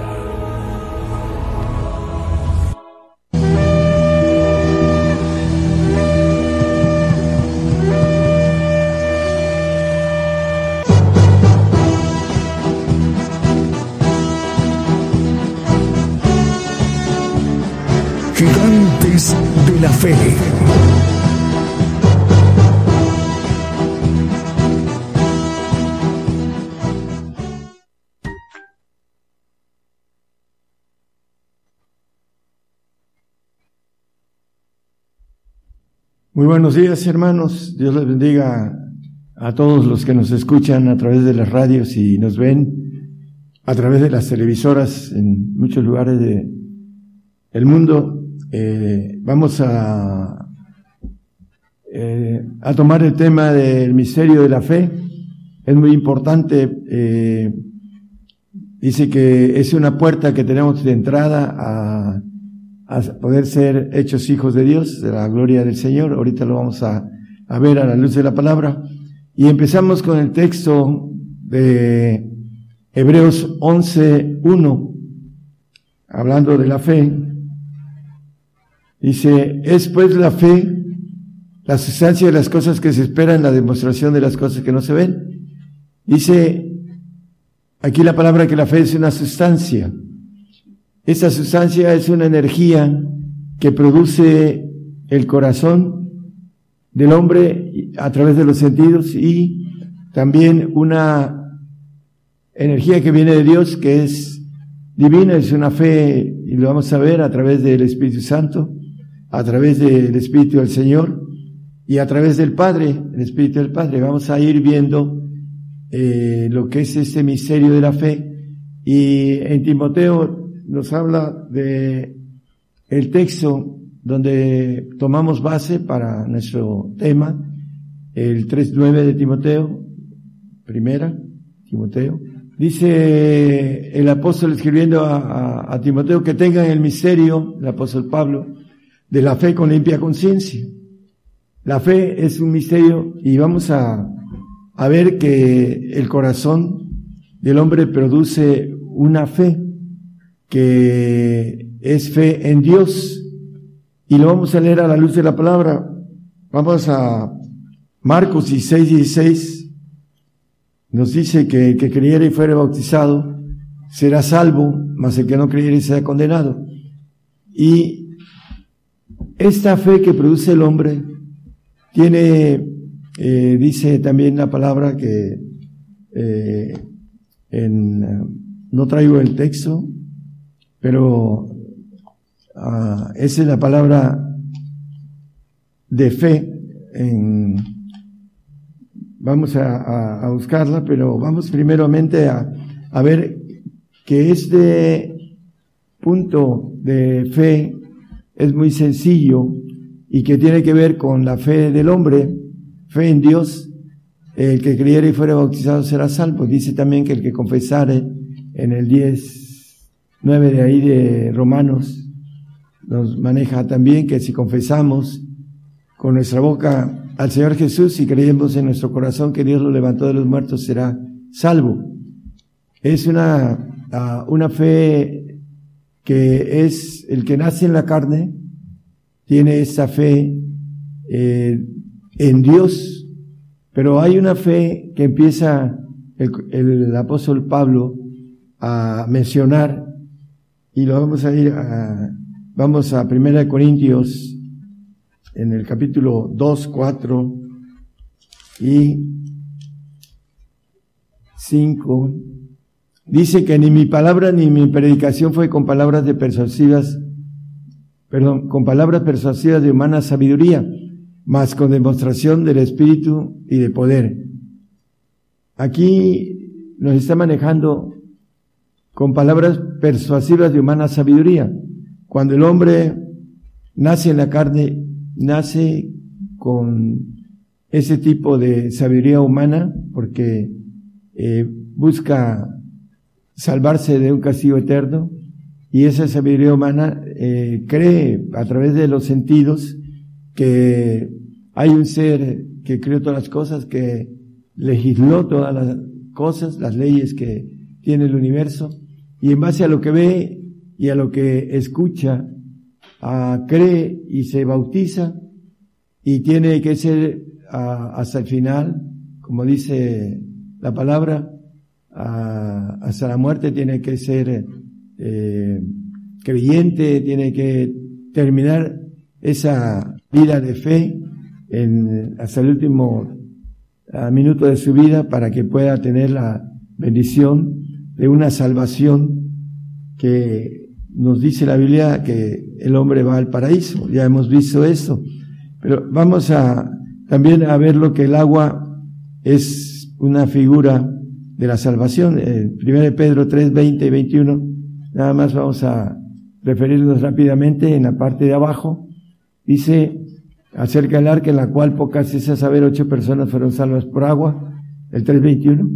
Muy buenos días, hermanos. Dios les bendiga a todos los que nos escuchan a través de las radios y nos ven a través de las televisoras en muchos lugares de el mundo. Eh, vamos a eh, a tomar el tema del misterio de la fe. Es muy importante. Eh, dice que es una puerta que tenemos de entrada a a poder ser hechos hijos de Dios, de la gloria del Señor. Ahorita lo vamos a, a ver a la luz de la palabra. Y empezamos con el texto de Hebreos 11.1, hablando de la fe. Dice, es pues la fe la sustancia de las cosas que se esperan, la demostración de las cosas que no se ven. Dice aquí la palabra que la fe es una sustancia. Esta sustancia es una energía que produce el corazón del hombre a través de los sentidos y también una energía que viene de Dios que es divina, es una fe y lo vamos a ver a través del Espíritu Santo, a través del Espíritu del Señor y a través del Padre, el Espíritu del Padre. Vamos a ir viendo eh, lo que es este misterio de la fe y en Timoteo nos habla de el texto donde tomamos base para nuestro tema, el 3.9 de Timoteo, primera, Timoteo. Dice el apóstol escribiendo a, a, Timoteo que tengan el misterio, el apóstol Pablo, de la fe con limpia conciencia. La fe es un misterio y vamos a, a ver que el corazón del hombre produce una fe que es fe en Dios. Y lo vamos a leer a la luz de la palabra. Vamos a Marcos 16, 16. Nos dice que el que creyere y fuere bautizado será salvo, mas el que no creyere será condenado. Y esta fe que produce el hombre tiene, eh, dice también la palabra que eh, en no traigo el texto, pero ah, esa es la palabra de fe. En, vamos a, buscarla, pero vamos primeramente a, a ver que este punto de fe es muy sencillo y que tiene que ver con la fe del hombre, fe en Dios. El que creyere y fuere bautizado será salvo. Dice también que el que confesare en el 10, 9 de ahí de Romanos, nos maneja también que si confesamos con nuestra boca al Señor Jesús y creemos en nuestro corazón que Dios lo levantó de los muertos, será salvo. Es una, ah, una fe que es el que nace en la carne, tiene esa fe eh, en Dios, pero hay una fe que empieza el, el, apóstol Pablo a mencionar y lo vamos a ir a, vamos a Primera de Corintios en el capítulo 2, 4 y 5 Dice que ni mi palabra ni mi predicación fue con palabras de persuasivas, perdón, con palabras persuasivas de humana sabiduría, mas con demostración del Espíritu y de poder. Aquí nos está manejando con palabras persuasivas de humana sabiduría. Cuando el hombre nace en la carne, nace con ese tipo de sabiduría humana porque eh, busca salvarse de un castigo eterno. Y esa sabiduría humana eh, cree a través de los sentidos que hay un ser que creó todas las cosas, que legisló todas las cosas, las leyes que tiene el universo, y en base a lo que ve y a lo que escucha, ah, cree y se bautiza, y tiene que ser ah, hasta el final, como dice la palabra, hasta la muerte tiene que ser eh, creyente, tiene que terminar esa vida de fe en, hasta el último minuto de su vida para que pueda tener la bendición de una salvación que nos dice la Biblia que el hombre va al paraíso. Ya hemos visto esto. Pero vamos a también a ver lo que el agua es una figura de la salvación. Eh, 1 Pedro 3, 20 y 21. Nada más vamos a referirnos rápidamente en la parte de abajo. Dice acerca del arca en la cual pocas a saber ocho personas fueron salvas por agua. El 3.21.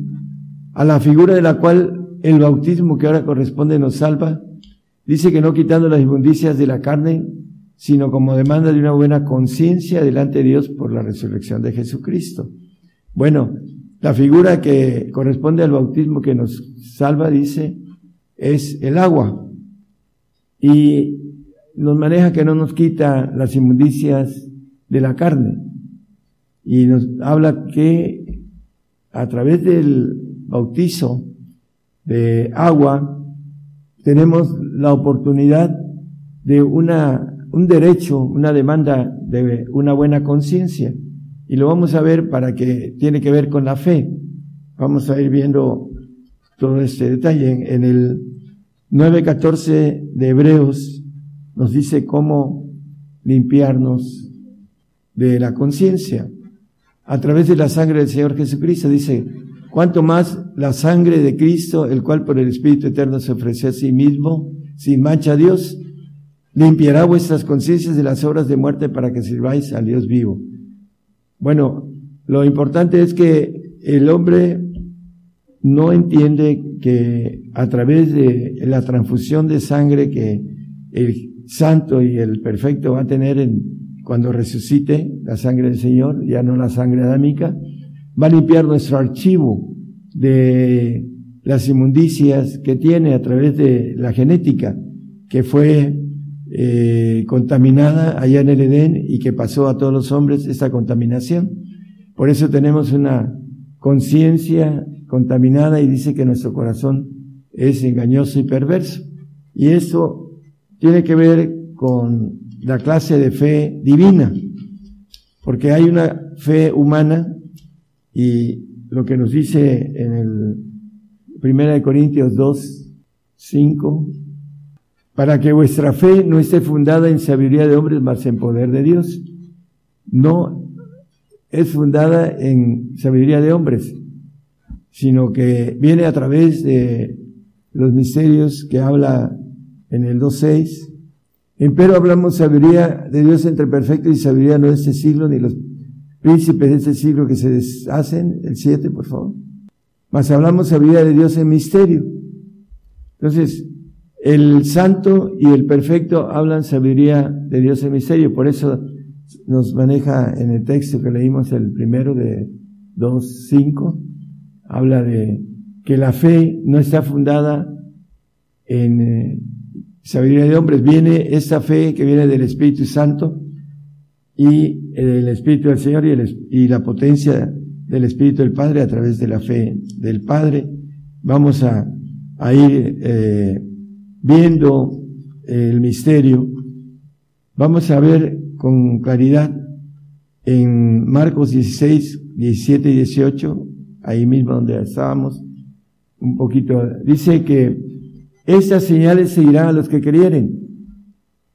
A la figura de la cual el bautismo que ahora corresponde nos salva. Dice que no quitando las inmundicias de la carne, sino como demanda de una buena conciencia delante de Dios por la resurrección de Jesucristo. Bueno, la figura que corresponde al bautismo que nos salva, dice, es el agua. Y nos maneja que no nos quita las inmundicias de la carne. Y nos habla que a través del bautizo de agua tenemos la oportunidad de una, un derecho, una demanda de una buena conciencia. Y lo vamos a ver para que tiene que ver con la fe. Vamos a ir viendo todo este detalle. En, el 9.14 de Hebreos nos dice cómo limpiarnos de la conciencia a través de la sangre del Señor Jesucristo. Dice, cuanto más la sangre de Cristo, el cual por el Espíritu Eterno se ofreció a sí mismo, sin mancha a Dios, limpiará vuestras conciencias de las obras de muerte para que sirváis al Dios vivo. Bueno, lo importante es que el hombre no entiende que a través de la transfusión de sangre que el santo y el perfecto va a tener en, cuando resucite la sangre del Señor, ya no la sangre adámica, va a limpiar nuestro archivo de las inmundicias que tiene a través de la genética, que fue eh, contaminada allá en el Edén y que pasó a todos los hombres esta contaminación. Por eso tenemos una conciencia contaminada y dice que nuestro corazón es engañoso y perverso. Y eso tiene que ver con la clase de fe divina, porque hay una fe humana y lo que nos dice en el Primera de Corintios 2, 5, para que vuestra fe no esté fundada en sabiduría de hombres, mas en poder de Dios. No es fundada en sabiduría de hombres, sino que viene a través de los misterios que habla en el 2.6. Empero hablamos sabiduría de Dios entre perfecto y sabiduría no de este siglo, ni los príncipes de este siglo que se deshacen. El 7, por favor. Mas hablamos sabiduría de Dios en misterio. Entonces, el santo y el perfecto hablan sabiduría de Dios en misterio. Por eso nos maneja en el texto que leímos el primero de 2.5. Habla de que la fe no está fundada en eh, sabiduría de hombres. Viene esta fe que viene del Espíritu Santo y el Espíritu del Señor y, la potencia del Espíritu del Padre a través de la fe del Padre. Vamos a, ir eh, viendo el misterio. Vamos a ver con claridad en Marcos 16, 17 y 18, ahí mismo donde estábamos, un poquito, dice que estas señales seguirán a los que creyeren.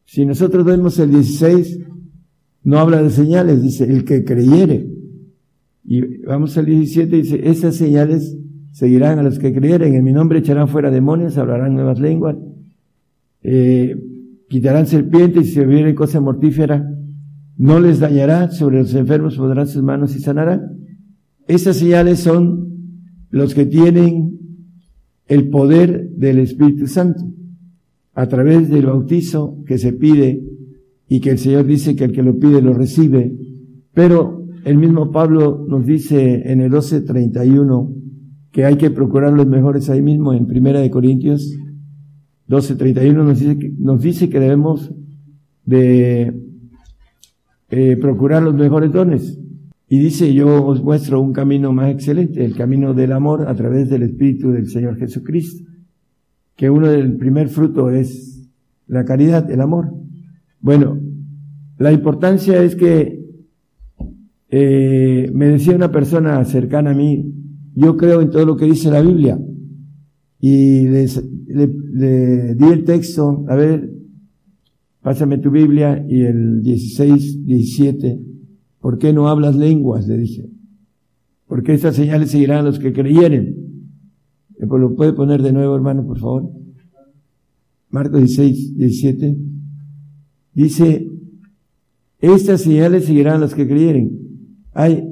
Si nosotros vemos el 16, no habla de señales, dice el que creyere. Y vamos al 17, dice, estas señales seguirán a los que creyeren. En mi nombre echarán fuera demonios, hablarán nuevas lenguas, eh, quitarán serpientes y si bebieren cosa mortífera, no les dañará, sobre los enfermos pondrán sus manos y sanarán. Estas señales son los que tienen el poder del Espíritu Santo a través del bautizo que se pide y que el Señor dice que el que lo pide lo recibe. Pero el mismo Pablo nos dice en el 12:31 que hay que procurar los mejores ahí mismo en Primera de Corintios 12:31 nos dice que, nos dice que debemos de eh, procurar los mejores dones. Y dice, yo os muestro un camino más excelente, el camino del amor a través del Espíritu del Señor Jesucristo, que uno del primer fruto es la caridad, el amor. Bueno, la importancia es que eh, me decía una persona cercana a mí, yo creo en todo lo que dice la Biblia. Y le, le di el texto, a ver, pásame tu Biblia y el 16, 17 ¿Por qué no hablas lenguas? Le dije. Porque estas señales seguirán a los que creyeren. ¿Lo puede poner de nuevo, hermano, por favor? Marcos 16, 17. Dice, estas señales seguirán a los que creyeren. Hay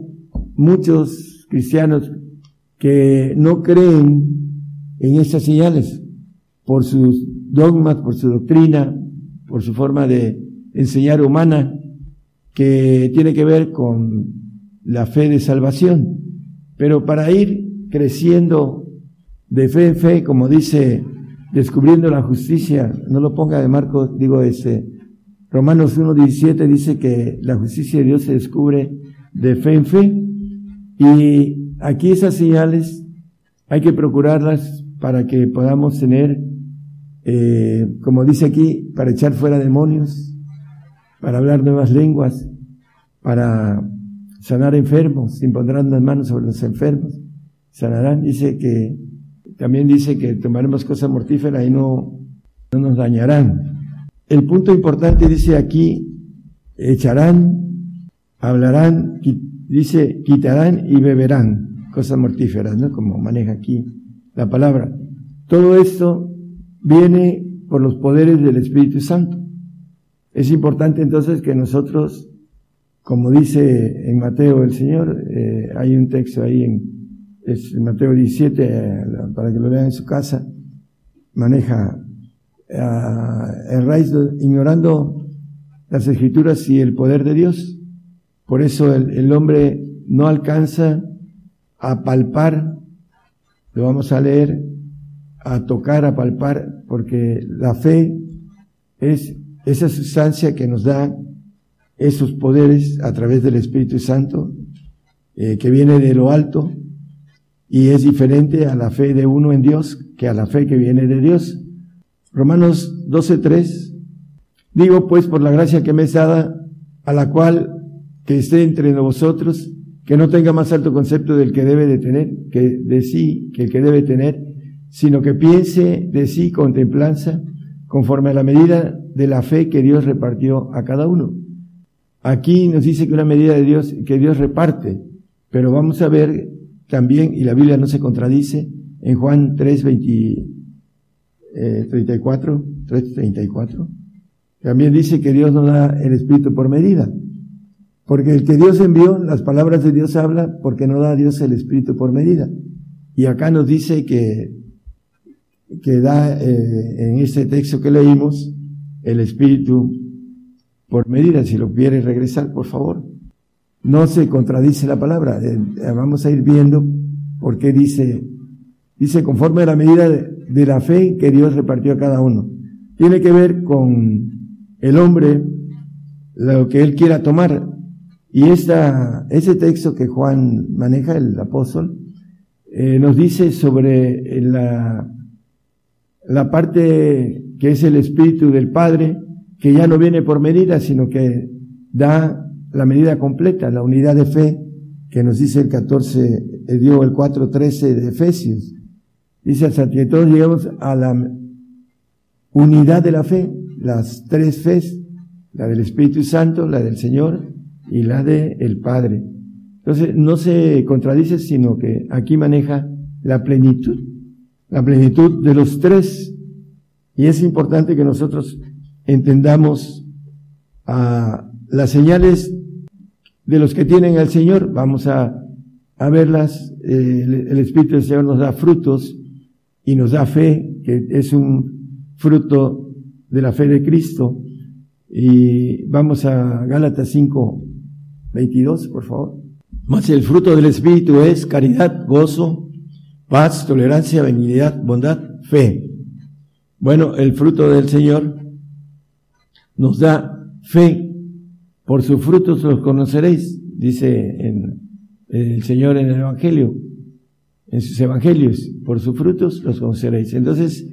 muchos cristianos que no creen en estas señales por sus dogmas, por su doctrina, por su forma de enseñar humana que tiene que ver con la fe de salvación. Pero para ir creciendo de fe en fe, como dice, descubriendo la justicia, no lo ponga de Marco, digo ese, Romanos 1.17 dice que la justicia de Dios se descubre de fe en fe. Y aquí esas señales hay que procurarlas para que podamos tener, eh, como dice aquí, para echar fuera demonios, para hablar nuevas lenguas, para sanar enfermos, impondrán las manos sobre los enfermos, sanarán. Dice que, también dice que tomaremos cosas mortíferas y no, no nos dañarán. El punto importante dice aquí, echarán, hablarán, dice, quitarán y beberán cosas mortíferas, ¿no? Como maneja aquí la palabra. Todo esto viene por los poderes del Espíritu Santo. Es importante entonces que nosotros, como dice en Mateo el Señor, eh, hay un texto ahí en, es Mateo 17, eh, para que lo vean en su casa, maneja el raíz ignorando las escrituras y el poder de Dios. Por eso el, el hombre no alcanza a palpar, lo vamos a leer, a tocar, a palpar, porque la fe es esa sustancia que nos da esos poderes a través del Espíritu Santo, eh, que viene de lo alto y es diferente a la fe de uno en Dios que a la fe que viene de Dios. Romanos 12.3, digo pues por la gracia que me es dada, a la cual que esté entre vosotros, que no tenga más alto concepto del que debe de tener, que de sí, que el que debe tener, sino que piense de sí con templanza, conforme a la medida de la fe que Dios repartió a cada uno. Aquí nos dice que una medida de Dios, que Dios reparte, pero vamos a ver también, y la Biblia no se contradice, en Juan 3, 34, 3, 34, también dice que Dios no da el Espíritu por medida. Porque el que Dios envió, las palabras de Dios habla porque no da Dios el Espíritu por medida. Y acá nos dice que, que da eh, en este texto que leímos el Espíritu por medida. Si lo quiere regresar, por favor. No se contradice la palabra. Eh, vamos a ir viendo por qué dice, dice conforme a la medida de la fe que Dios repartió a cada uno. Tiene que ver con el hombre, lo que él quiera tomar y esta, ese texto que Juan maneja, el apóstol, eh, nos dice sobre la, la parte que es el espíritu del Padre, que ya no viene por medida, sino que da la medida completa, la unidad de fe, que nos dice el 14, el dio el 4.13 de Efesios. Dice hasta que todos llegamos a la unidad de la fe, las tres fes, la del Espíritu Santo, la del Señor y la de el Padre. Entonces, no se contradice, sino que aquí maneja la plenitud, la plenitud de los tres. Y es importante que nosotros entendamos a las señales de los que tienen al Señor. Vamos a, a verlas. el Espíritu del Señor nos da frutos y nos da fe, que es un fruto de la fe de Cristo. Y vamos a Gálatas 5, 22, por favor. Más el fruto del Espíritu es caridad, gozo, paz, tolerancia, benignidad, bondad, fe. Bueno, el fruto del Señor nos da fe. Por sus frutos los conoceréis, dice el Señor en el Evangelio, en sus Evangelios. Por sus frutos los conoceréis. Entonces,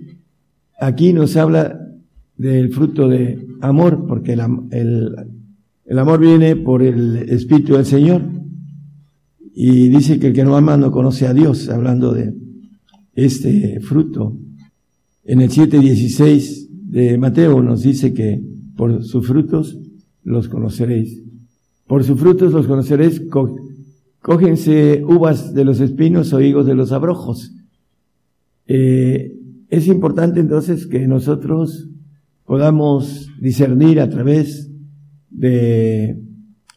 aquí nos habla del fruto de amor, porque el, el el amor viene por el Espíritu del Señor. Y dice que el que no ama no conoce a Dios, hablando de este fruto. En el 7.16 de Mateo nos dice que por sus frutos los conoceréis. Por sus frutos los conoceréis. Cógense uvas de los espinos o higos de los abrojos. Eh, es importante entonces que nosotros podamos discernir a través de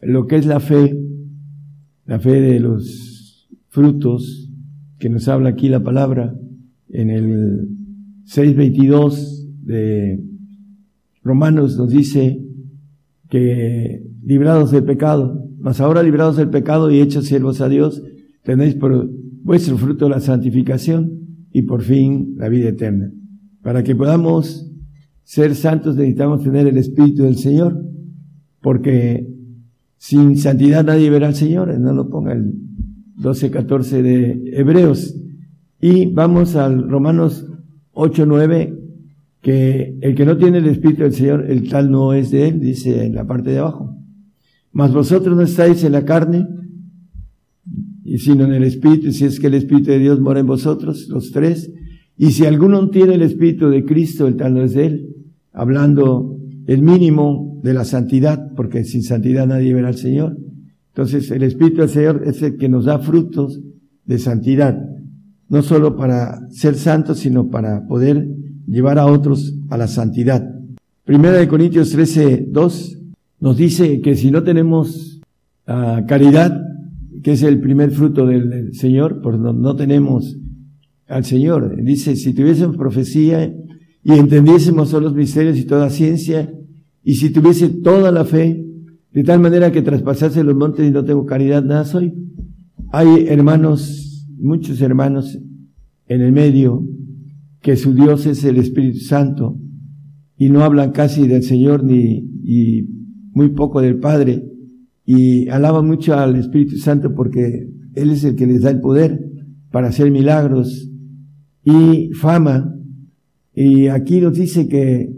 lo que es la fe, la fe de los frutos que nos habla aquí la palabra en el 6.22 de Romanos nos dice que librados del pecado, mas ahora librados del pecado y hechos siervos a Dios, tenéis por vuestro fruto la santificación y por fin la vida eterna. Para que podamos ser santos necesitamos tener el Espíritu del Señor porque sin santidad nadie verá al Señor, no lo ponga el 12, 14 de Hebreos. Y vamos al Romanos 8, 9, que el que no tiene el Espíritu del Señor, el tal no es de él, dice en la parte de abajo. Mas vosotros no estáis en la carne, sino en el Espíritu, si es que el Espíritu de Dios mora en vosotros, los tres. Y si alguno tiene el Espíritu de Cristo, el tal no es de él, hablando el mínimo de la santidad, porque sin santidad nadie verá al Señor. Entonces el Espíritu del Señor es el que nos da frutos de santidad, no solo para ser santos, sino para poder llevar a otros a la santidad. Primera de Corintios 13, 2 nos dice que si no tenemos ah, caridad, que es el primer fruto del, Señor, pues no, no, tenemos al Señor. Dice, si tuviésemos profecía y entendiésemos todos los misterios y toda ciencia, y si tuviese toda la fe, de tal manera que traspasase los montes y no tengo caridad, nada soy. Hay hermanos, muchos hermanos en el medio, que su Dios es el Espíritu Santo, y no hablan casi del Señor ni, y muy poco del Padre, y alaban mucho al Espíritu Santo porque Él es el que les da el poder para hacer milagros y fama. Y aquí nos dice que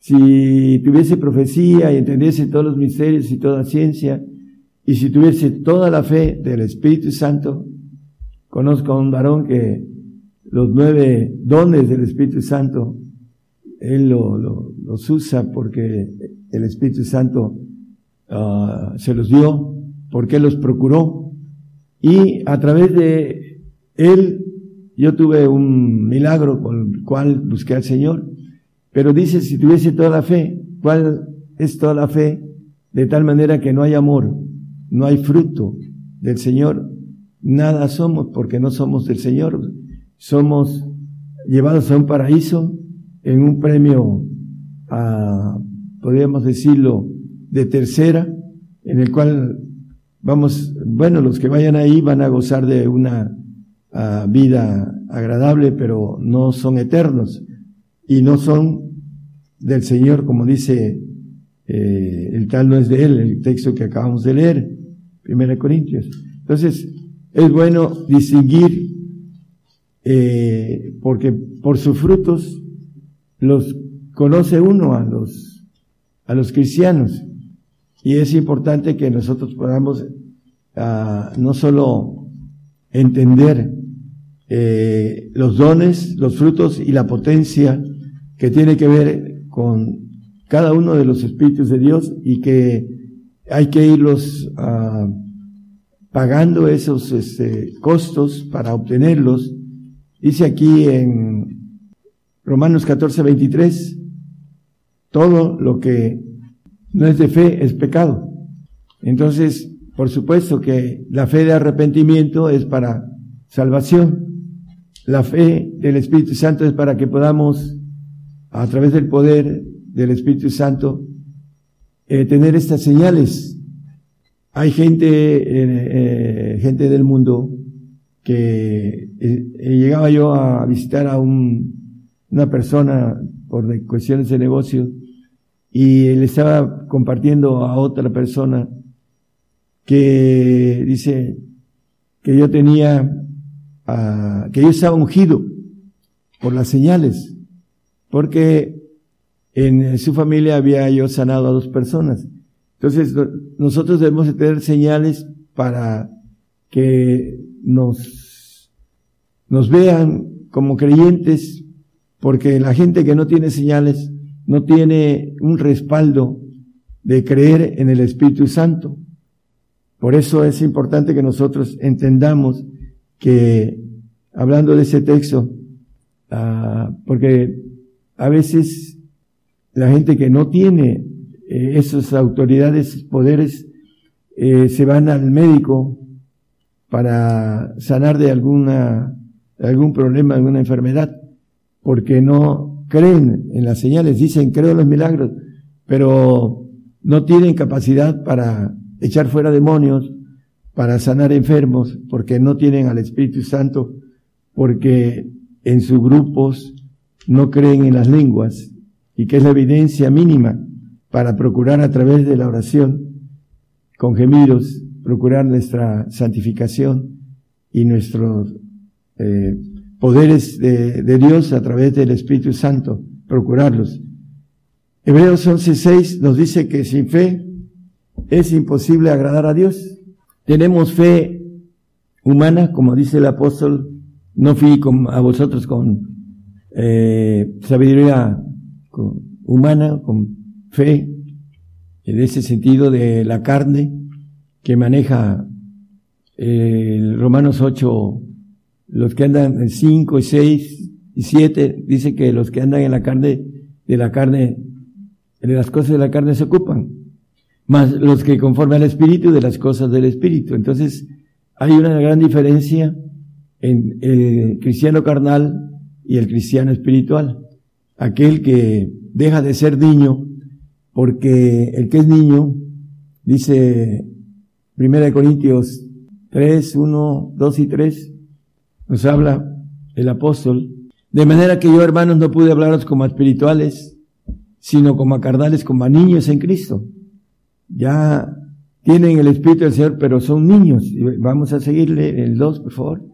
si tuviese profecía y entendiese todos los misterios y toda ciencia, y si tuviese toda la fe del Espíritu Santo, conozco a un varón que los nueve dones del Espíritu Santo, Él los usa porque el Espíritu Santo ah, se los dio, porque los procuró. Y a través de Él, yo tuve un milagro con el cual busqué al Señor. Pero dice, si tuviese toda la fe, ¿cuál es toda la fe? De tal manera que no hay amor, no hay fruto del Señor, nada somos porque no somos del Señor. Somos llevados a un paraíso en un premio, a, podríamos decirlo, de tercera, en el cual vamos, bueno, los que vayan ahí van a gozar de una vida agradable, pero no son eternos y no son del Señor, como dice eh, el tal no es de él, el texto que acabamos de leer, Primera Corintios. Entonces, es bueno distinguir eh, porque por sus frutos los conoce uno a los, a los cristianos. Y es importante que nosotros podamos ah, no solo entender eh, los dones, los frutos y la potencia que tiene que ver con cada uno de los espíritus de Dios y que hay que irlos ah, pagando esos este, costos para obtenerlos Dice aquí en Romanos 14, 23, todo lo que no es de fe es pecado. Entonces, por supuesto que la fe de arrepentimiento es para salvación. La fe del Espíritu Santo es para que podamos, a través del poder del Espíritu Santo, eh, tener estas señales. Hay gente, eh, gente del mundo que eh, llegaba yo a visitar a un, una persona por cuestiones de negocio y le estaba compartiendo a otra persona que dice que yo tenía, ah, que yo estaba ungido por las señales, porque en su familia había yo sanado a dos personas. Entonces, nosotros debemos tener señales para que nos, nos vean como creyentes, porque la gente que no tiene señales no tiene un respaldo de creer en el Espíritu Santo. Por eso es importante que nosotros entendamos que, hablando de ese texto, ah, porque a veces la gente que no tiene eh, esas autoridades, poderes, eh, se van al médico para sanar de alguna, algún problema, alguna enfermedad, porque no creen en las señales, dicen creo en los milagros, pero no tienen capacidad para echar fuera demonios, para sanar enfermos, porque no tienen al Espíritu Santo, porque en sus grupos no creen en las lenguas, y que es la evidencia mínima para procurar a través de la oración, con gemidos, procurar nuestra santificación y nuestros eh, poderes de, Dios a través del Espíritu Santo, procurarlos. Hebreos 11.6 nos dice que sin fe es imposible agradar a Dios. Tenemos fe humana, como dice el apóstol, no fui a vosotros con eh, sabiduría humana, con fe, en ese sentido de la carne, que maneja eh, Romanos 8, los que andan en 5 y 6 y 7, dice que los que andan en la carne, de la carne, de las cosas de la carne se ocupan, más los que conforme al Espíritu de las cosas del Espíritu. Entonces, hay una gran diferencia en el cristiano carnal y el cristiano espiritual. Aquel que deja de ser niño, porque el que es niño, dice Primera de Corintios 3, 1, 2 y 3, nos habla el apóstol. De manera que yo, hermanos, no pude hablaros como espirituales, sino como a carnales, como a niños en Cristo. Ya tienen el Espíritu del Señor, pero son niños. Vamos a seguirle el 2, por favor.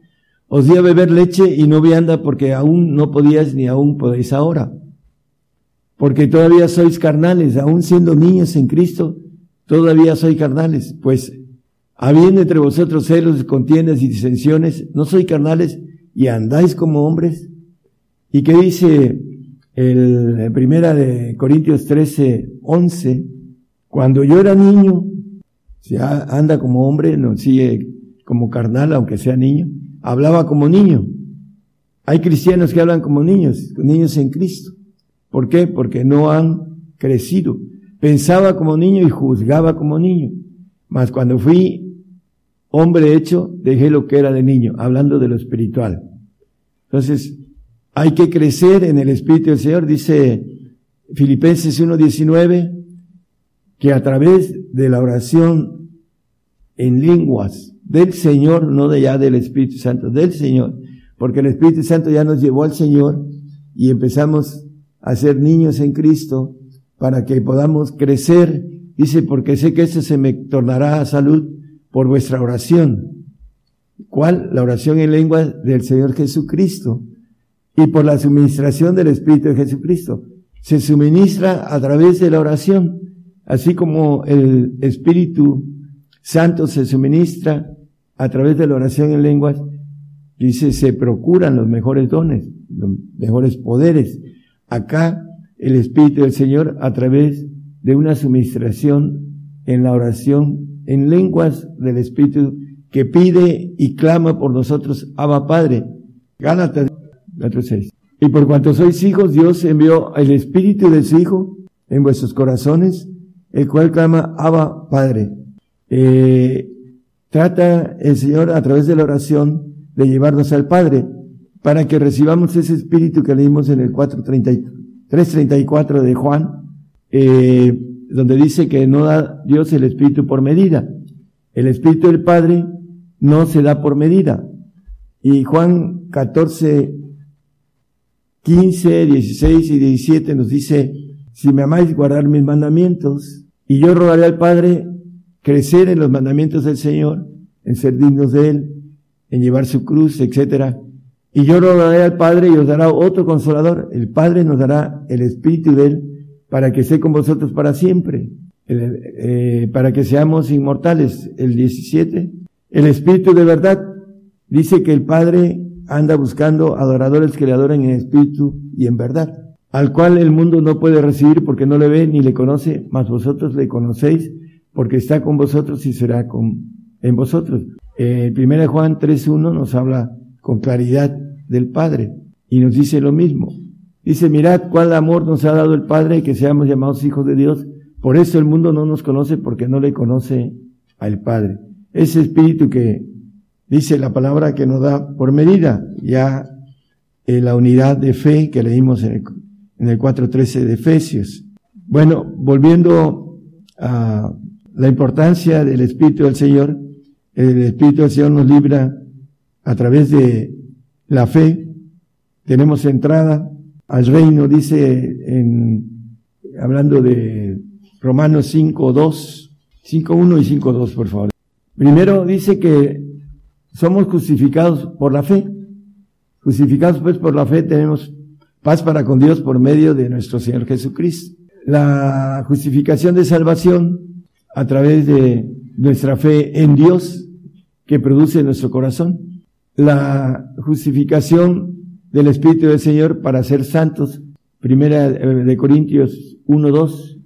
Os di a beber leche y no vianda porque aún no podíais ni aún podéis ahora. Porque todavía sois carnales, aún siendo niños en Cristo, todavía sois carnales. Pues habiendo entre vosotros celos, contiendas y disensiones, no soy carnales y andáis como hombres. ¿Y qué dice el primera de Corintios 13, 11? Cuando yo era niño, si anda como hombre, no sigue como carnal, aunque sea niño, hablaba como niño. Hay cristianos que hablan como niños, niños en Cristo. ¿Por qué? Porque no han crecido. Pensaba como niño y juzgaba como niño. Mas cuando fui hombre hecho, dejé lo que era de niño, hablando de lo espiritual. Entonces, hay que crecer en el Espíritu del Señor, dice Filipenses 1.19, que a través de la oración en lenguas del Señor, no de ya del Espíritu Santo, del Señor, porque el Espíritu Santo ya nos llevó al Señor y empezamos a ser niños en Cristo para que podamos crecer. Dice, porque sé que esto se me tornará a salud por vuestra oración. ¿Cuál? La oración en lengua del Señor Jesucristo y por la suministración del Espíritu de Jesucristo. Se suministra a través de la oración, así como el Espíritu Santo se suministra a través de la oración en lenguas. Dice, se procuran los mejores dones, los mejores poderes. Acá el Espíritu del Señor a través de una suministración en la oración en lenguas del Espíritu que pide y clama por nosotros, Abba Padre. Gálatas 4.6. Y por cuanto sois hijos, Dios envió el Espíritu de su Hijo en vuestros corazones, el cual clama Abba Padre. Eh, trata el Señor a través de la oración de llevarnos al Padre para que recibamos ese Espíritu que leímos en el 3.34 de Juan, eh, donde dice que no da Dios el Espíritu por medida. El Espíritu del Padre no se da por medida. Y Juan 14, 15, 16 y 17 nos dice, si me amáis guardar mis mandamientos, y yo rogaré al Padre crecer en los mandamientos del Señor, en ser dignos de Él, en llevar su cruz, etc. Y yo rogaré al Padre y os dará otro consolador. El Padre nos dará el Espíritu de Él para que esté con vosotros para siempre, eh, para que seamos inmortales. El 17. El Espíritu de verdad dice que el Padre anda buscando adoradores que le adoren en espíritu y en verdad, al cual el mundo no puede recibir porque no le ve ni le conoce, mas vosotros le conocéis porque está con vosotros y será con, en vosotros. Eh, 1 Juan 3.1 nos habla con claridad del Padre y nos dice lo mismo. Dice, mirad cuál amor nos ha dado el Padre que seamos llamados hijos de Dios. Por eso el mundo no nos conoce porque no le conoce al Padre. Ese espíritu que dice la palabra que nos da por medida, ya en la unidad de fe que leímos en el, en el 4.13 de Efesios. Bueno, volviendo a la importancia del Espíritu del Señor, el Espíritu del Señor nos libra a través de la fe. Tenemos entrada al reino, dice en, hablando de Romanos 5.2, 5.1 y 5.2, por favor. Primero dice que somos justificados por la fe. Justificados pues por la fe tenemos paz para con Dios por medio de nuestro Señor Jesucristo. La justificación de salvación a través de nuestra fe en Dios que produce nuestro corazón. La justificación del Espíritu del Señor para ser santos. Primera de Corintios 1, 2,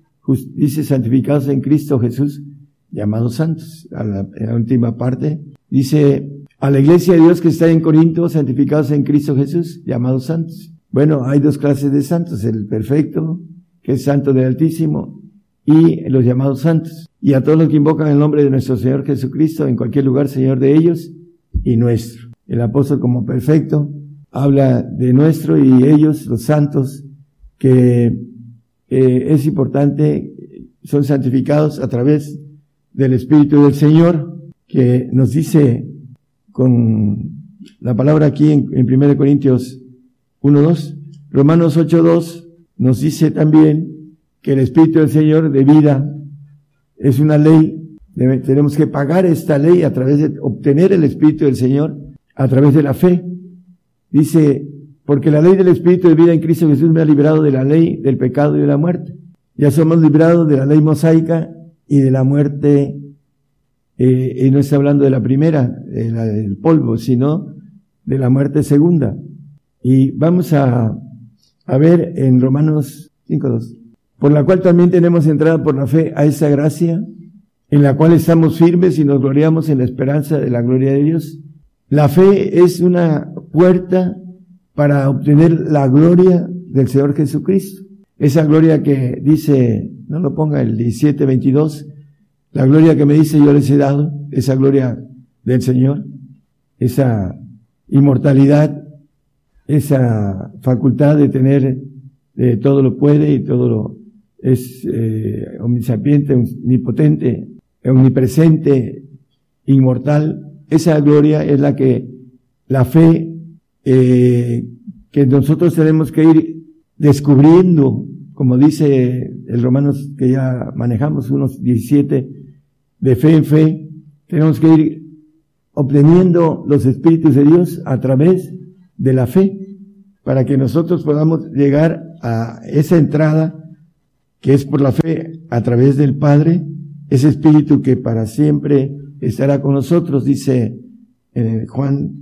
dice santificados en Cristo Jesús, llamados santos. A la, en la última parte dice a la iglesia de Dios que está en Corinto, santificados en Cristo Jesús, llamados santos. Bueno, hay dos clases de santos, el perfecto, que es santo del Altísimo, y los llamados santos. Y a todos los que invocan el nombre de nuestro Señor Jesucristo, en cualquier lugar, Señor de ellos y nuestro. El apóstol como perfecto habla de nuestro y ellos, los santos, que eh, es importante, son santificados a través del Espíritu del Señor, que nos dice con la palabra aquí en, en 1 Corintios 1.2. Romanos 8.2 nos dice también que el Espíritu del Señor de vida es una ley. tenemos que pagar esta ley a través de obtener el Espíritu del Señor a través de la fe. Dice, porque la ley del Espíritu de vida en Cristo Jesús me ha librado de la ley del pecado y de la muerte. Ya somos librados de la ley mosaica y de la muerte eh, y no está hablando de la primera, de la del polvo, sino de la muerte segunda. Y vamos a, a ver en Romanos 5.2, por la cual también tenemos entrada por la fe a esa gracia, en la cual estamos firmes y nos gloriamos en la esperanza de la gloria de Dios. La fe es una puerta para obtener la gloria del Señor Jesucristo. Esa gloria que dice, no lo ponga el 17.22, la gloria que me dice yo les he dado, esa gloria del Señor, esa inmortalidad, esa facultad de tener eh, todo lo puede y todo lo es eh, omnisapiente, omnipotente, omnipresente, inmortal. Esa gloria es la que la fe eh, que nosotros tenemos que ir descubriendo, como dice el Romanos que ya manejamos, unos 17, de fe en fe, tenemos que ir obteniendo los espíritus de Dios a través de la fe, para que nosotros podamos llegar a esa entrada que es por la fe a través del Padre, ese espíritu que para siempre estará con nosotros, dice eh, Juan,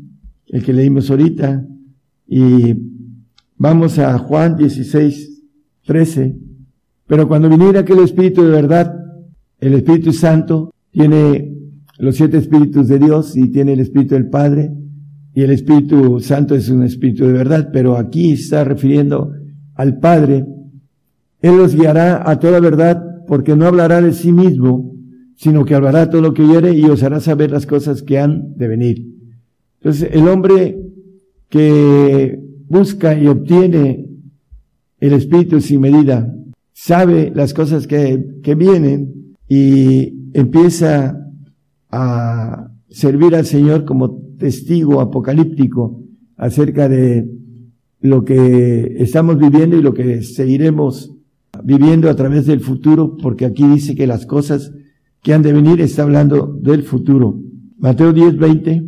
el que leímos ahorita, y vamos a Juan 16, 13, pero cuando viniera aquel espíritu de verdad, el Espíritu Santo tiene los siete espíritus de Dios y tiene el Espíritu del Padre y el Espíritu Santo es un Espíritu de verdad, pero aquí está refiriendo al Padre. Él los guiará a toda verdad porque no hablará de sí mismo, sino que hablará todo lo que oyere y os hará saber las cosas que han de venir. Entonces, el hombre que busca y obtiene el Espíritu sin medida, sabe las cosas que, que vienen y empieza a servir al Señor como testigo apocalíptico acerca de lo que estamos viviendo y lo que seguiremos viviendo a través del futuro, porque aquí dice que las cosas que han de venir está hablando del futuro. Mateo 10, 20,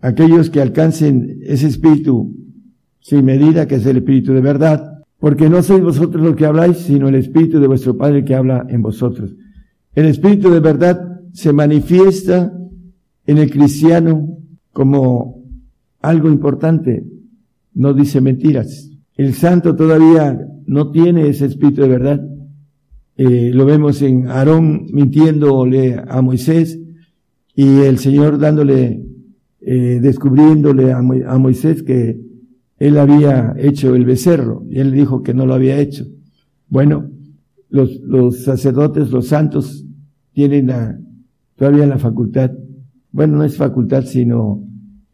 aquellos que alcancen ese espíritu sin medida, que es el espíritu de verdad, porque no sois vosotros los que habláis, sino el espíritu de vuestro Padre que habla en vosotros. El Espíritu de verdad se manifiesta en el cristiano como algo importante, no dice mentiras. El santo todavía no tiene ese espíritu de verdad. Eh, lo vemos en Aarón mintiéndole a Moisés y el Señor dándole, eh, descubriéndole a, a Moisés que él había hecho el becerro y él dijo que no lo había hecho. Bueno, los, los sacerdotes, los santos, tienen la, todavía la facultad, bueno, no es facultad, sino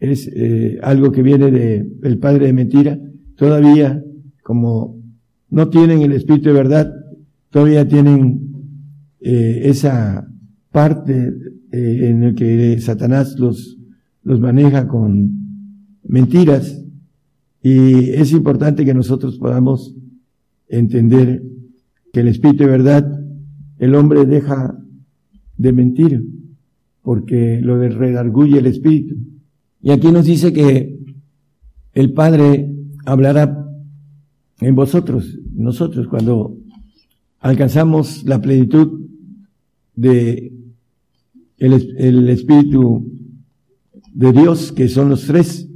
es eh, algo que viene de, del padre de mentira, todavía como no tienen el espíritu de verdad, todavía tienen eh, esa parte eh, en el que Satanás los, los maneja con mentiras y es importante que nosotros podamos entender que el espíritu de verdad, el hombre deja de mentir, porque lo redarguye el espíritu. Y aquí nos dice que el Padre hablará en vosotros, nosotros, cuando alcanzamos la plenitud de el, el Espíritu de Dios, que son los tres.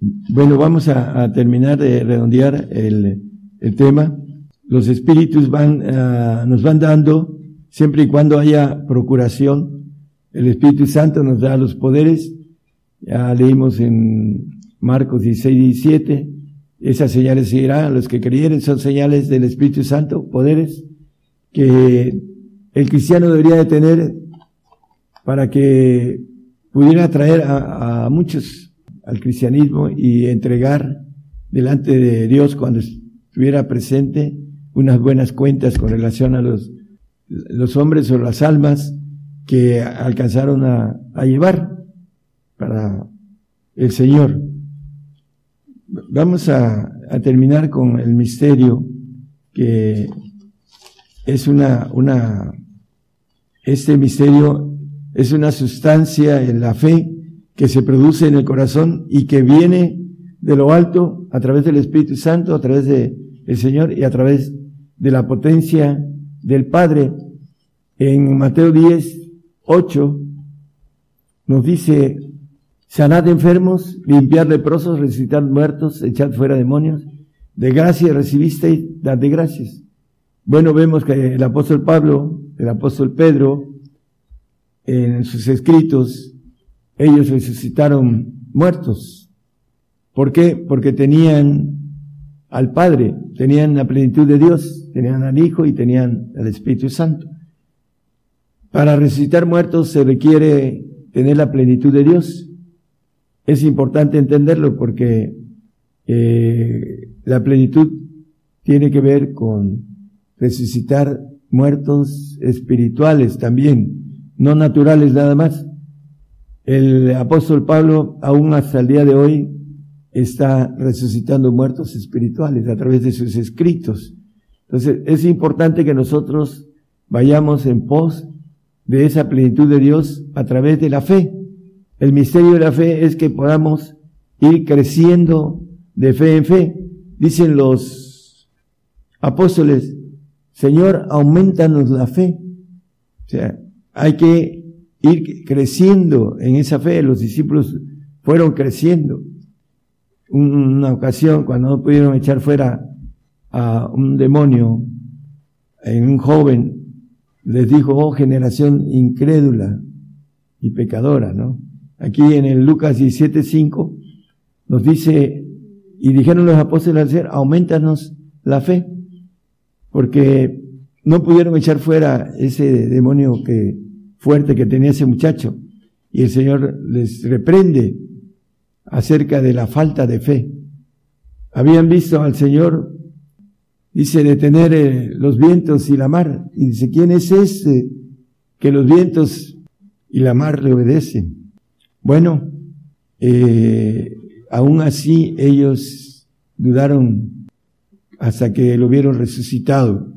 Bueno, vamos a, terminar de redondear el, el, tema. Los espíritus van, uh, nos van dando siempre y cuando haya procuración. El Espíritu Santo nos da los poderes. Ya leímos en Marcos 16, 17. Esas señales seguirán a los que creyeren, son señales del Espíritu Santo, poderes que el cristiano debería de tener para que pudiera atraer a, muchos al cristianismo y entregar delante de Dios cuando estuviera presente unas buenas cuentas con relación a los los hombres o las almas que alcanzaron a, llevar para el Señor. Vamos a, terminar con el misterio que es una, una, este misterio es una sustancia en la fe que se produce en el corazón y que viene de lo alto a través del Espíritu Santo, a través de el Señor y a través de la potencia del Padre. En Mateo 10, 8 nos dice, sanad enfermos, limpiar leprosos, resucitar muertos, echad fuera demonios. De gracia recibisteis, dad de gracias. Bueno, vemos que el apóstol Pablo, el apóstol Pedro, en sus escritos, ellos resucitaron muertos. ¿Por qué? Porque tenían al Padre, tenían la plenitud de Dios, tenían al Hijo y tenían al Espíritu Santo. Para resucitar muertos se requiere tener la plenitud de Dios. Es importante entenderlo porque eh, la plenitud tiene que ver con resucitar muertos espirituales también, no naturales nada más. El apóstol Pablo, aún hasta el día de hoy, está resucitando muertos espirituales a través de sus escritos. Entonces, es importante que nosotros vayamos en pos de esa plenitud de Dios a través de la fe. El misterio de la fe es que podamos ir creciendo de fe en fe. Dicen los apóstoles, Señor, aumentanos la fe. O sea, hay que ir creciendo en esa fe. Los discípulos fueron creciendo. Una ocasión, cuando no pudieron echar fuera a un demonio en un joven, les dijo, oh generación incrédula y pecadora, ¿no? Aquí en el Lucas 17.5 nos dice, y dijeron los apóstoles al ser, aumentanos la fe, porque no pudieron echar fuera ese demonio que, fuerte que tenía ese muchacho. Y el Señor les reprende acerca de la falta de fe. Habían visto al Señor dice detener eh, los vientos y la mar. Y dice, ¿quién es ese que los vientos y la mar le obedecen? Bueno, eh, aún así ellos dudaron hasta que lo vieron resucitado.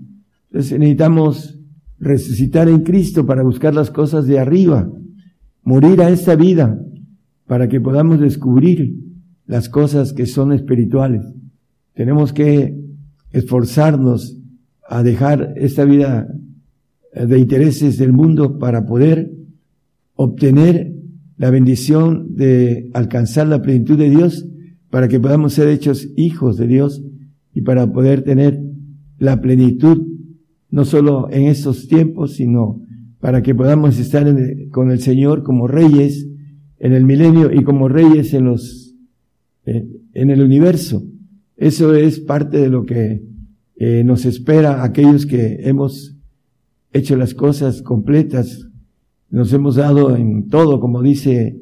Entonces necesitamos resucitar en Cristo para buscar las cosas de arriba, morir a esta vida para que podamos descubrir las cosas que son espirituales. Tenemos que esforzarnos a dejar esta vida de intereses del mundo para poder obtener la bendición de alcanzar la plenitud de Dios, para que podamos ser hechos hijos de Dios y para poder tener la plenitud, no solo en estos tiempos, sino para que podamos estar con el Señor como reyes en el milenio y como reyes en los, en el universo. Eso es parte de lo que eh, nos espera aquellos que hemos hecho las cosas completas, nos hemos dado en todo, como dice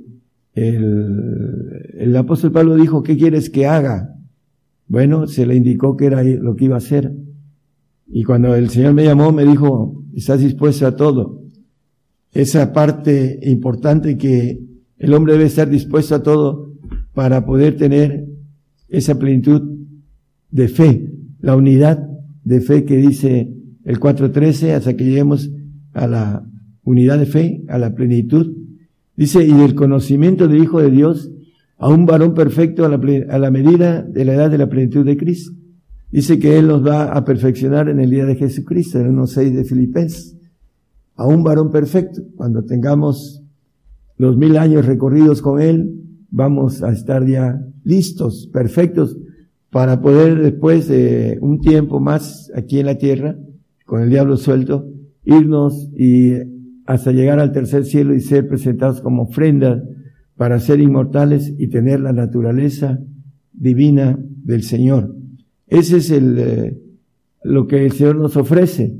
el, el apóstol Pablo dijo, ¿qué quieres que haga? Bueno, se le indicó que era lo que iba a hacer. Y cuando el Señor me llamó, me dijo, estás dispuesto a todo. Esa parte importante que el hombre debe estar dispuesto a todo para poder tener esa plenitud de fe, la unidad de fe que dice el 4.13 hasta que lleguemos a la unidad de fe, a la plenitud. Dice, y del conocimiento del Hijo de Dios a un varón perfecto a la, medida de la edad de la plenitud de Cristo. Dice que Él nos va a perfeccionar en el día de Jesucristo, en el 1.6 de Filipenses. A un varón perfecto. Cuando tengamos los mil años recorridos con Él, vamos a estar ya listos, perfectos, para poder después de un tiempo más aquí en la tierra, con el diablo suelto, irnos y hasta llegar al tercer cielo y ser presentados como ofrendas para ser inmortales y tener la naturaleza divina del Señor. Ese es el, eh, lo que el Señor nos ofrece,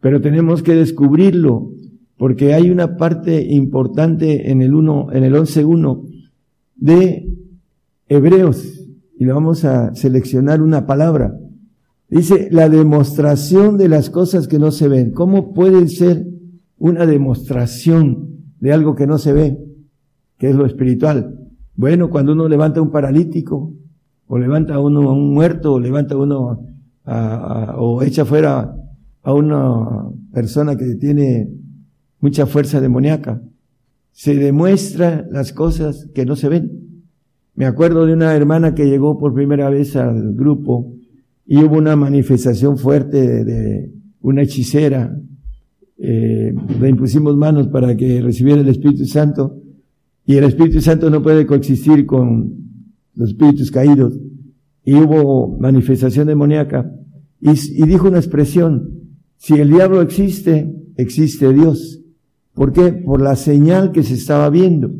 pero tenemos que descubrirlo, porque hay una parte importante en el uno, en el 11.1 de Hebreos, y vamos a seleccionar una palabra. Dice, la demostración de las cosas que no se ven. ¿Cómo puede ser una demostración de algo que no se ve? Que es lo espiritual. Bueno, cuando uno levanta a un paralítico, o levanta a uno a un muerto, o levanta a uno o echa fuera a una persona que tiene mucha fuerza demoníaca, se demuestra las cosas que no se ven. Me acuerdo de una hermana que llegó por primera vez al grupo y hubo una manifestación fuerte de, una hechicera. Eh, le impusimos manos para que recibiera el Espíritu Santo y el Espíritu Santo no puede coexistir con los espíritus caídos. Y hubo manifestación demoníaca. Y, y dijo una expresión, si el diablo existe, existe Dios. ¿Por qué? Por la señal que se estaba viendo.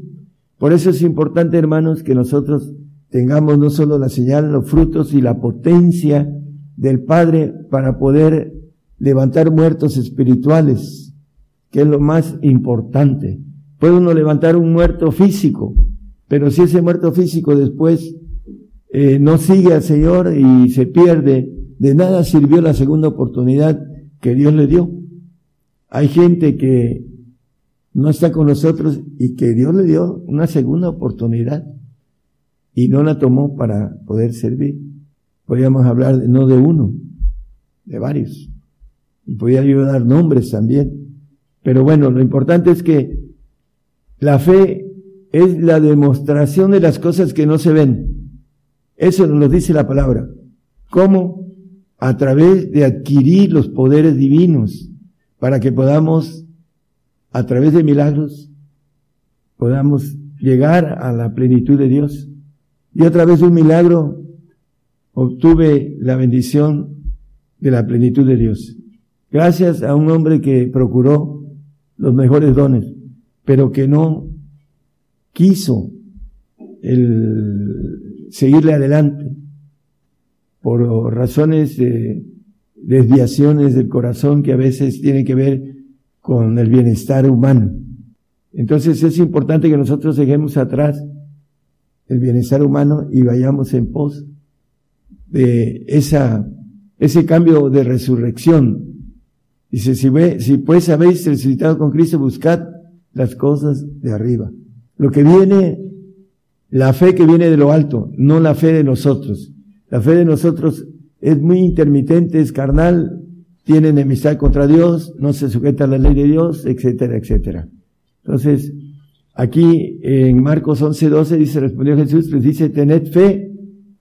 Por eso es importante, hermanos, que nosotros tengamos no solo la señal, los frutos y la potencia del Padre para poder levantar muertos espirituales, que es lo más importante. Puede uno levantar un muerto físico, pero si ese muerto físico después eh, no sigue al Señor y se pierde, de nada sirvió la segunda oportunidad que Dios le dio. Hay gente que no está con nosotros y que Dios le dio una segunda oportunidad y no la tomó para poder servir. Podríamos hablar no de uno, de varios. Y podría yo dar nombres también. Pero bueno, lo importante es que la fe es la demostración de las cosas que no se ven. Eso nos dice la palabra. ¿Cómo? A través de adquirir los poderes divinos para que podamos, a través de milagros, podamos llegar a la plenitud de Dios. Y a través de un milagro obtuve la bendición de la plenitud de Dios. Gracias a un hombre que procuró los mejores dones, pero que no quiso el seguirle adelante por razones de desviaciones del corazón que a veces tienen que ver con el bienestar humano. Entonces es importante que nosotros dejemos atrás el bienestar humano y vayamos en pos de esa, ese cambio de resurrección. Dice, si, si pues habéis resucitado con Cristo, buscad las cosas de arriba. Lo que viene, la fe que viene de lo alto, no la fe de nosotros. La fe de nosotros es muy intermitente, es carnal, tiene enemistad contra Dios, no se sujeta a la ley de Dios, etcétera, etcétera. Entonces, aquí en Marcos 11, 12 dice, respondió Jesús, les dice, tened fe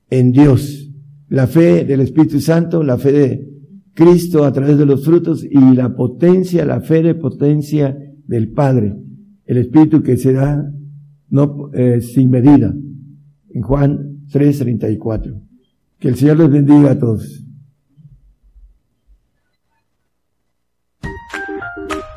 en Dios. La fe del Espíritu Santo, la fe de Cristo a través de los frutos y la potencia, la fe de potencia del Padre. El Espíritu que se da no, eh, sin medida. En Juan 3:34. Que el Señor les bendiga a todos.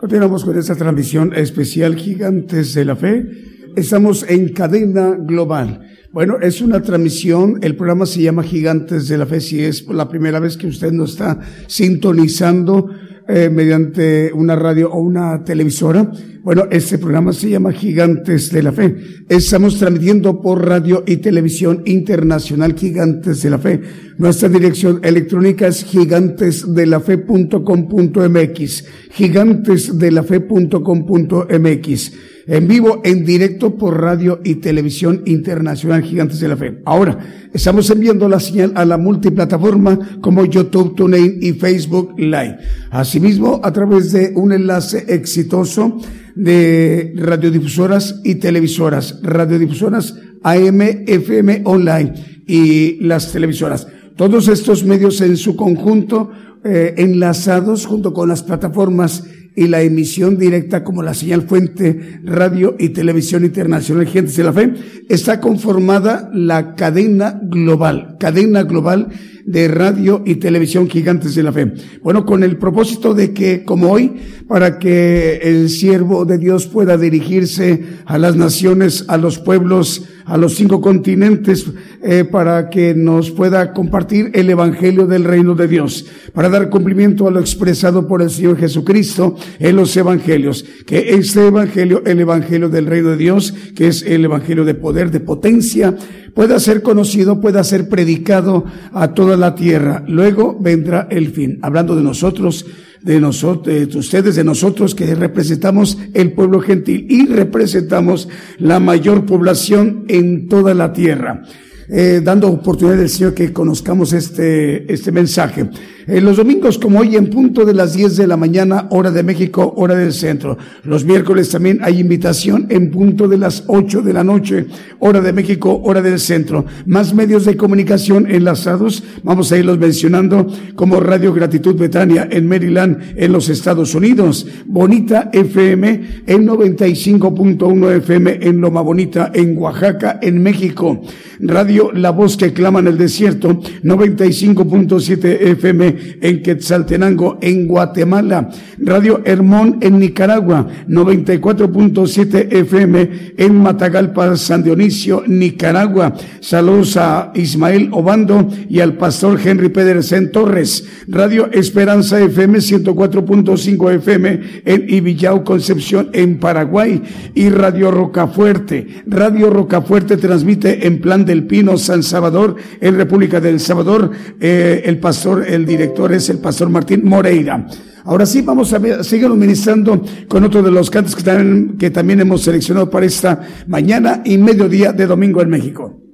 Continuamos con esta transmisión especial Gigantes de la Fe. Estamos en cadena global. Bueno, es una transmisión, el programa se llama Gigantes de la Fe, si es la primera vez que usted nos está sintonizando eh, mediante una radio o una televisora. Bueno, este programa se llama Gigantes de la Fe. Estamos transmitiendo por radio y televisión internacional Gigantes de la Fe. Nuestra dirección electrónica es gigantesdelafe.com.mx. Gigantesdelafe.com.mx en vivo, en directo por radio y televisión internacional Gigantes de la Fe. Ahora, estamos enviando la señal a la multiplataforma como YouTube, TuneIn y Facebook Live. Asimismo, a través de un enlace exitoso de radiodifusoras y televisoras, radiodifusoras AM, FM online y las televisoras. Todos estos medios en su conjunto eh, enlazados junto con las plataformas y la emisión directa como la señal fuente radio y televisión internacional. Gentes de la Fe, está conformada la cadena global, cadena global de radio y televisión Gigantes de la Fe. Bueno, con el propósito de que, como hoy, para que el siervo de Dios pueda dirigirse a las naciones, a los pueblos, a los cinco continentes, eh, para que nos pueda compartir el Evangelio del Reino de Dios, para dar cumplimiento a lo expresado por el Señor Jesucristo en los Evangelios, que este Evangelio, el Evangelio del Reino de Dios, que es el Evangelio de poder, de potencia, pueda ser conocido, pueda ser predicado a toda la tierra. Luego vendrá el fin. Hablando de nosotros, de nosotros, de ustedes, de nosotros que representamos el pueblo gentil y representamos la mayor población en toda la tierra. Eh, dando oportunidad al Señor que conozcamos este, este mensaje. En los domingos, como hoy, en punto de las 10 de la mañana, hora de México, hora del centro. Los miércoles también hay invitación en punto de las 8 de la noche, hora de México, hora del centro. Más medios de comunicación enlazados, vamos a irlos mencionando, como Radio Gratitud Betania en Maryland, en los Estados Unidos. Bonita FM en 95.1 FM en Loma Bonita, en Oaxaca, en México. Radio La Voz que clama en el desierto, 95.7 FM en Quetzaltenango, en Guatemala. Radio Hermón en Nicaragua, 94.7 FM en Matagalpa, San Dionisio, Nicaragua. Saludos a Ismael Obando y al pastor Henry Pedersen Torres. Radio Esperanza FM 104.5 FM en Ibillau, Concepción, en Paraguay. Y Radio Rocafuerte. Radio Rocafuerte transmite en Plan del Pino, San Salvador, en República del Salvador. Eh, el pastor, el director es el pastor Martín Moreira. Ahora sí, vamos a, ver, seguir ministrando con otro de los cantos que también, que también hemos seleccionado para esta mañana y mediodía de domingo en México.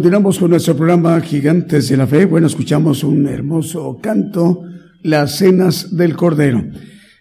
Continuamos con nuestro programa Gigantes de la Fe. Bueno, escuchamos un hermoso canto, Las Cenas del Cordero.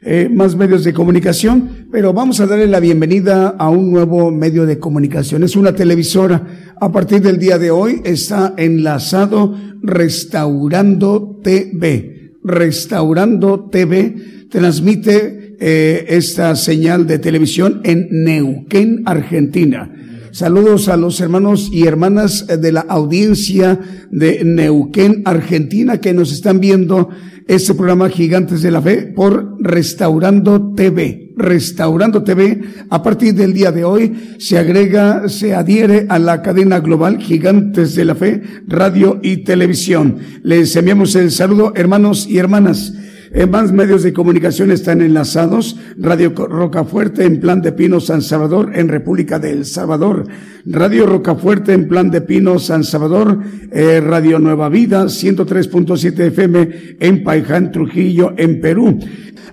Eh, más medios de comunicación, pero vamos a darle la bienvenida a un nuevo medio de comunicación. Es una televisora. A partir del día de hoy está enlazado Restaurando TV. Restaurando TV transmite eh, esta señal de televisión en Neuquén, Argentina. Saludos a los hermanos y hermanas de la audiencia de Neuquén, Argentina, que nos están viendo este programa Gigantes de la Fe por Restaurando TV. Restaurando TV, a partir del día de hoy, se agrega, se adhiere a la cadena global Gigantes de la Fe, radio y televisión. Les enviamos el saludo, hermanos y hermanas. Eh, más medios de comunicación están enlazados. Radio Rocafuerte en Plan de Pino San Salvador en República del Salvador. Radio Rocafuerte en Plan de Pino San Salvador. Eh, Radio Nueva Vida 103.7 FM en Paiján, Trujillo, en Perú.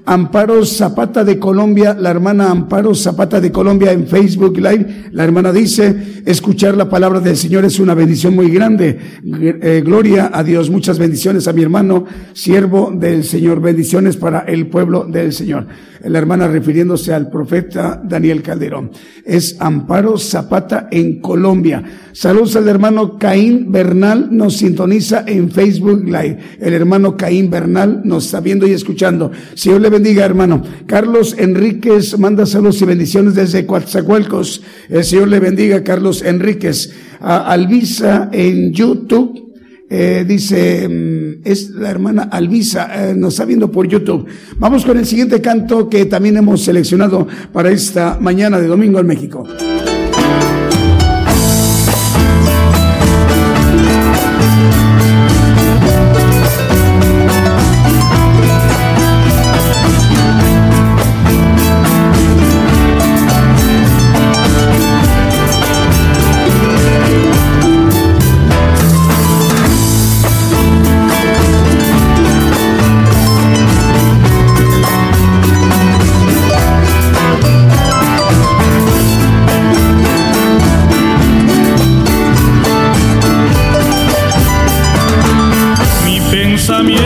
Amparo Zapata de Colombia, la hermana Amparo Zapata de Colombia en Facebook Live. La hermana dice, escuchar la palabra del Señor es una bendición muy grande. Eh, gloria a Dios. Muchas bendiciones a mi hermano, siervo del Señor. Bendiciones para el pueblo del Señor. La hermana refiriéndose al profeta Daniel Calderón. Es Amparo Zapata en Colombia. Saludos al hermano Caín Bernal, nos sintoniza en Facebook Live. El hermano Caín Bernal nos está viendo y escuchando. Señor le bendiga, hermano. Carlos Enríquez manda saludos y bendiciones desde Coatzacoalcos. El Señor le bendiga, Carlos Enríquez. Alvisa en YouTube. Eh, dice, mm, es la hermana Alvisa, eh, nos está viendo por YouTube. Vamos con el siguiente canto que también hemos seleccionado para esta mañana de domingo en México. Mi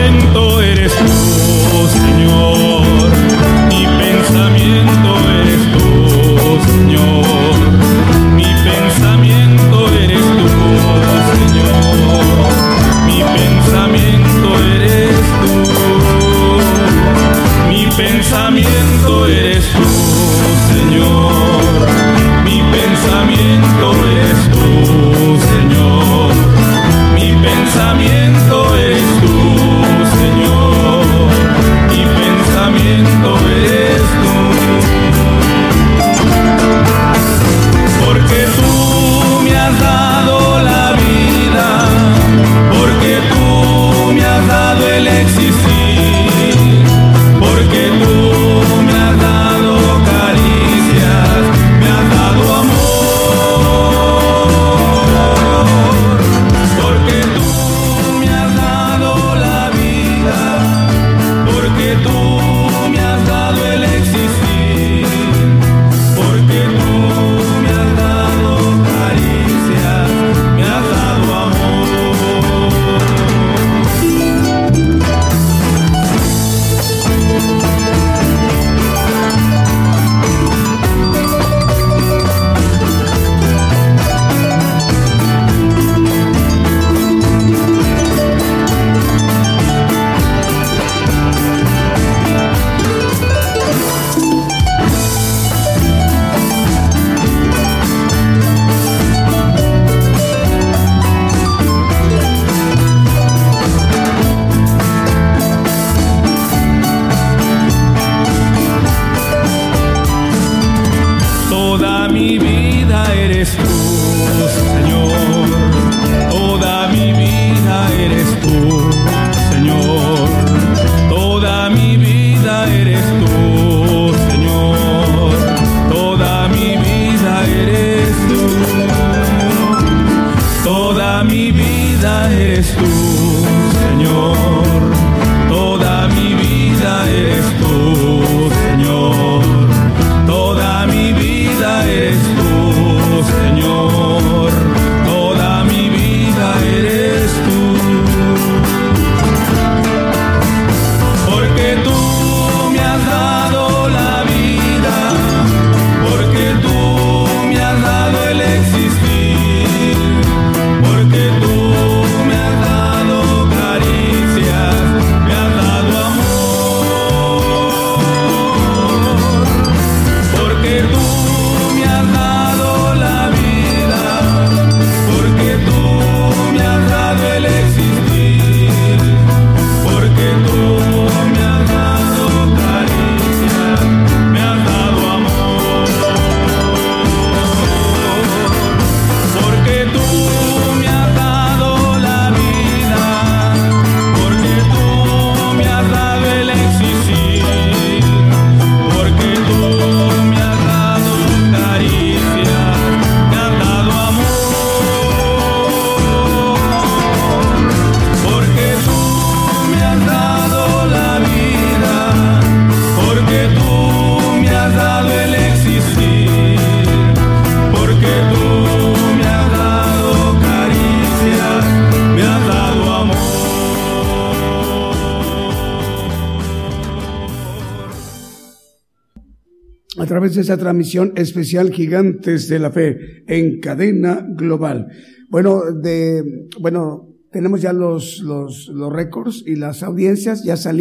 a través de esa transmisión especial Gigantes de la Fe en cadena global. Bueno, de, bueno, tenemos ya los, los, los récords y las audiencias ya están.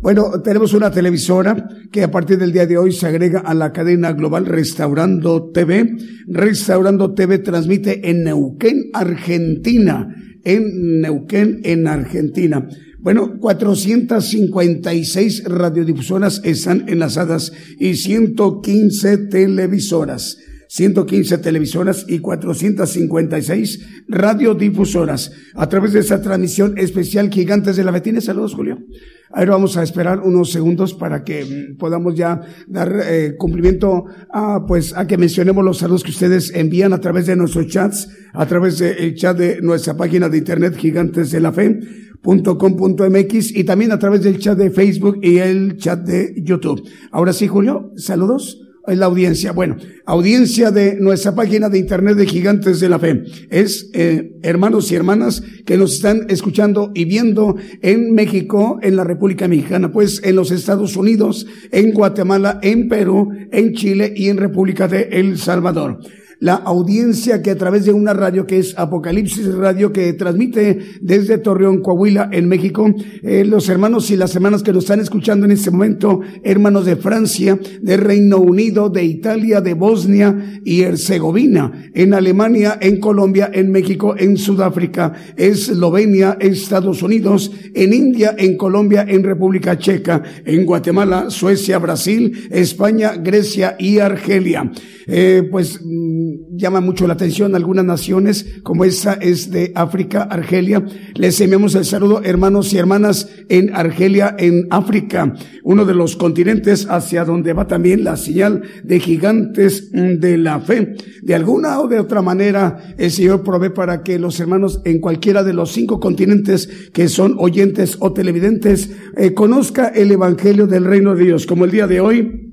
Bueno, tenemos una televisora que a partir del día de hoy se agrega a la cadena global Restaurando TV. Restaurando TV transmite en Neuquén, Argentina. En Neuquén, en Argentina. Bueno, 456 radiodifusoras están enlazadas y 115 televisoras. 115 televisoras y 456 radiodifusoras. A través de esta transmisión especial Gigantes de la Fe. ¿Tienes saludos, Julio? Ahora vamos a esperar unos segundos para que mm, podamos ya dar eh, cumplimiento a, pues, a que mencionemos los saludos que ustedes envían a través de nuestros chats, a través del chat de nuestra página de internet Gigantes de la Fe .com.mx y también a través del chat de Facebook y el chat de YouTube. Ahora sí, Julio, saludos. Es la audiencia. Bueno, audiencia de nuestra página de internet de Gigantes de la Fe. Es eh, hermanos y hermanas que nos están escuchando y viendo en México, en la República Mexicana, pues en los Estados Unidos, en Guatemala, en Perú, en Chile y en República de El Salvador la audiencia que a través de una radio que es Apocalipsis Radio que transmite desde Torreón, Coahuila, en México, eh, los hermanos y las hermanas que nos están escuchando en este momento, hermanos de Francia, de Reino Unido, de Italia, de Bosnia y Herzegovina, en Alemania, en Colombia, en México, en Sudáfrica, Eslovenia, Estados Unidos, en India, en Colombia, en República Checa, en Guatemala, Suecia, Brasil, España, Grecia y Argelia. Eh, pues mm, llama mucho la atención algunas naciones, como esta es de África, Argelia. Les enviamos el saludo, hermanos y hermanas, en Argelia, en África, uno de los continentes hacia donde va también la señal de gigantes mm, de la fe. De alguna o de otra manera, el Señor provee para que los hermanos en cualquiera de los cinco continentes que son oyentes o televidentes eh, conozca el Evangelio del Reino de Dios, como el día de hoy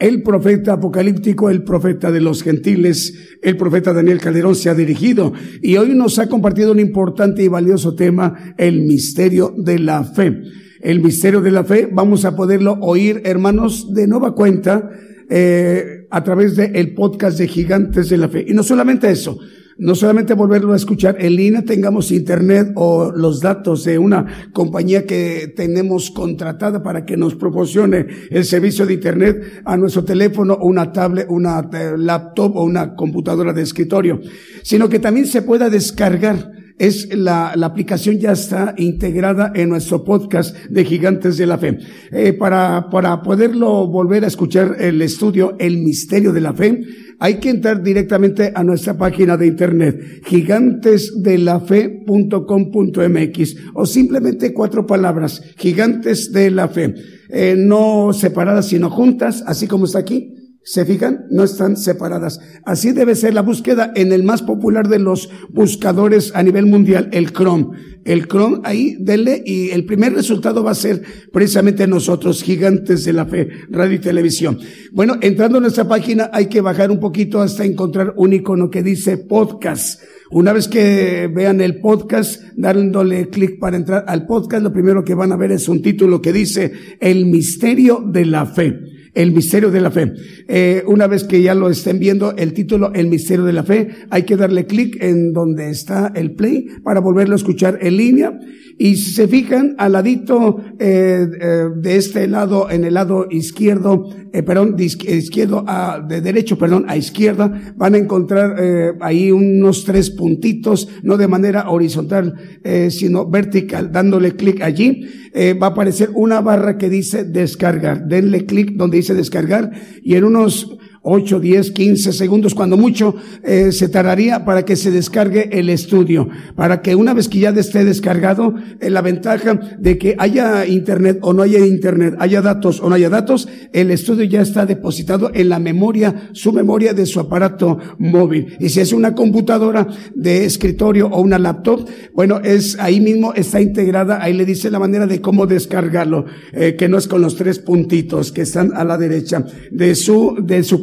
el profeta apocalíptico, el profeta de los gentiles, el profeta Daniel Calderón se ha dirigido y hoy nos ha compartido un importante y valioso tema, el misterio de la fe. El misterio de la fe, vamos a poderlo oír, hermanos, de nueva cuenta, eh, a través del el podcast de Gigantes de la Fe. Y no solamente eso, no solamente volverlo a escuchar en línea, tengamos internet o los datos de una compañía que tenemos contratada para que nos proporcione el servicio de internet a nuestro teléfono o una tablet, una laptop o una computadora de escritorio, sino que también se pueda descargar es la, la aplicación ya está integrada en nuestro podcast de Gigantes de la Fe. Eh, para, para poderlo volver a escuchar el estudio El Misterio de la Fe, hay que entrar directamente a nuestra página de internet, gigantesdelafe.com.mx o simplemente cuatro palabras, gigantes de la fe, eh, no separadas sino juntas, así como está aquí ¿Se fijan? No están separadas. Así debe ser la búsqueda en el más popular de los buscadores a nivel mundial, el Chrome. El Chrome, ahí denle y el primer resultado va a ser precisamente nosotros, gigantes de la fe, radio y televisión. Bueno, entrando a nuestra página hay que bajar un poquito hasta encontrar un icono que dice podcast. Una vez que vean el podcast, dándole clic para entrar al podcast, lo primero que van a ver es un título que dice El misterio de la fe el misterio de la fe. Eh, una vez que ya lo estén viendo, el título El misterio de la fe, hay que darle clic en donde está el play para volverlo a escuchar en línea. Y si se fijan, al ladito eh, eh, de este lado, en el lado izquierdo, perdón, de izquierdo a, de derecho, perdón, a izquierda, van a encontrar ahí unos tres puntitos, no de manera horizontal, sino vertical, dándole clic allí, va a aparecer una barra que dice descargar. Denle clic donde dice descargar y en unos 8, 10, 15 segundos, cuando mucho, eh, se tardaría para que se descargue el estudio, para que una vez que ya esté descargado, eh, la ventaja de que haya internet o no haya internet, haya datos o no haya datos, el estudio ya está depositado en la memoria, su memoria de su aparato móvil. Y si es una computadora de escritorio o una laptop, bueno, es ahí mismo está integrada, ahí le dice la manera de cómo descargarlo, eh, que no es con los tres puntitos que están a la derecha de su, de su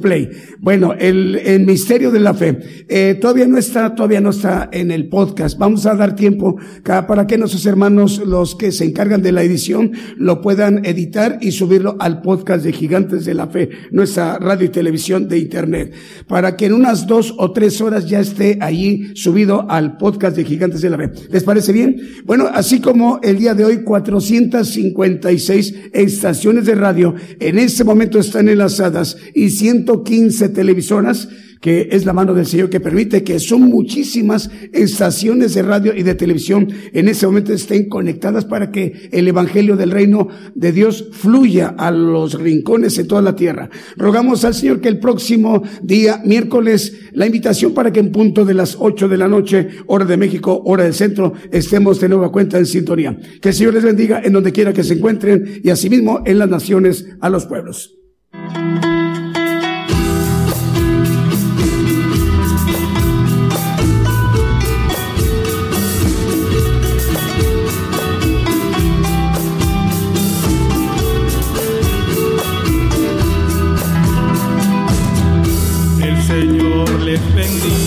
bueno, el, misterio de la fe. Eh, todavía no está, todavía no está en el podcast. Vamos a dar tiempo para que nuestros hermanos, los que se encargan de la edición, lo puedan editar y subirlo al podcast de Gigantes de la Fe, nuestra radio y televisión de internet, para que en unas dos o tres horas ya esté ahí subido al podcast de Gigantes de la Fe. ¿Les parece bien? Bueno, así como el día de hoy 456 estaciones de radio en este momento están enlazadas y 100 15 televisoras que es la mano del Señor que permite que son muchísimas estaciones de radio y de televisión en ese momento estén conectadas para que el Evangelio del Reino de Dios fluya a los rincones de toda la tierra. Rogamos al Señor que el próximo día, miércoles, la invitación para que en punto de las 8 de la noche, hora de México, hora del centro, estemos de nueva cuenta en sintonía. Que el Señor les bendiga en donde quiera que se encuentren y asimismo en las naciones a los pueblos. arrepentí.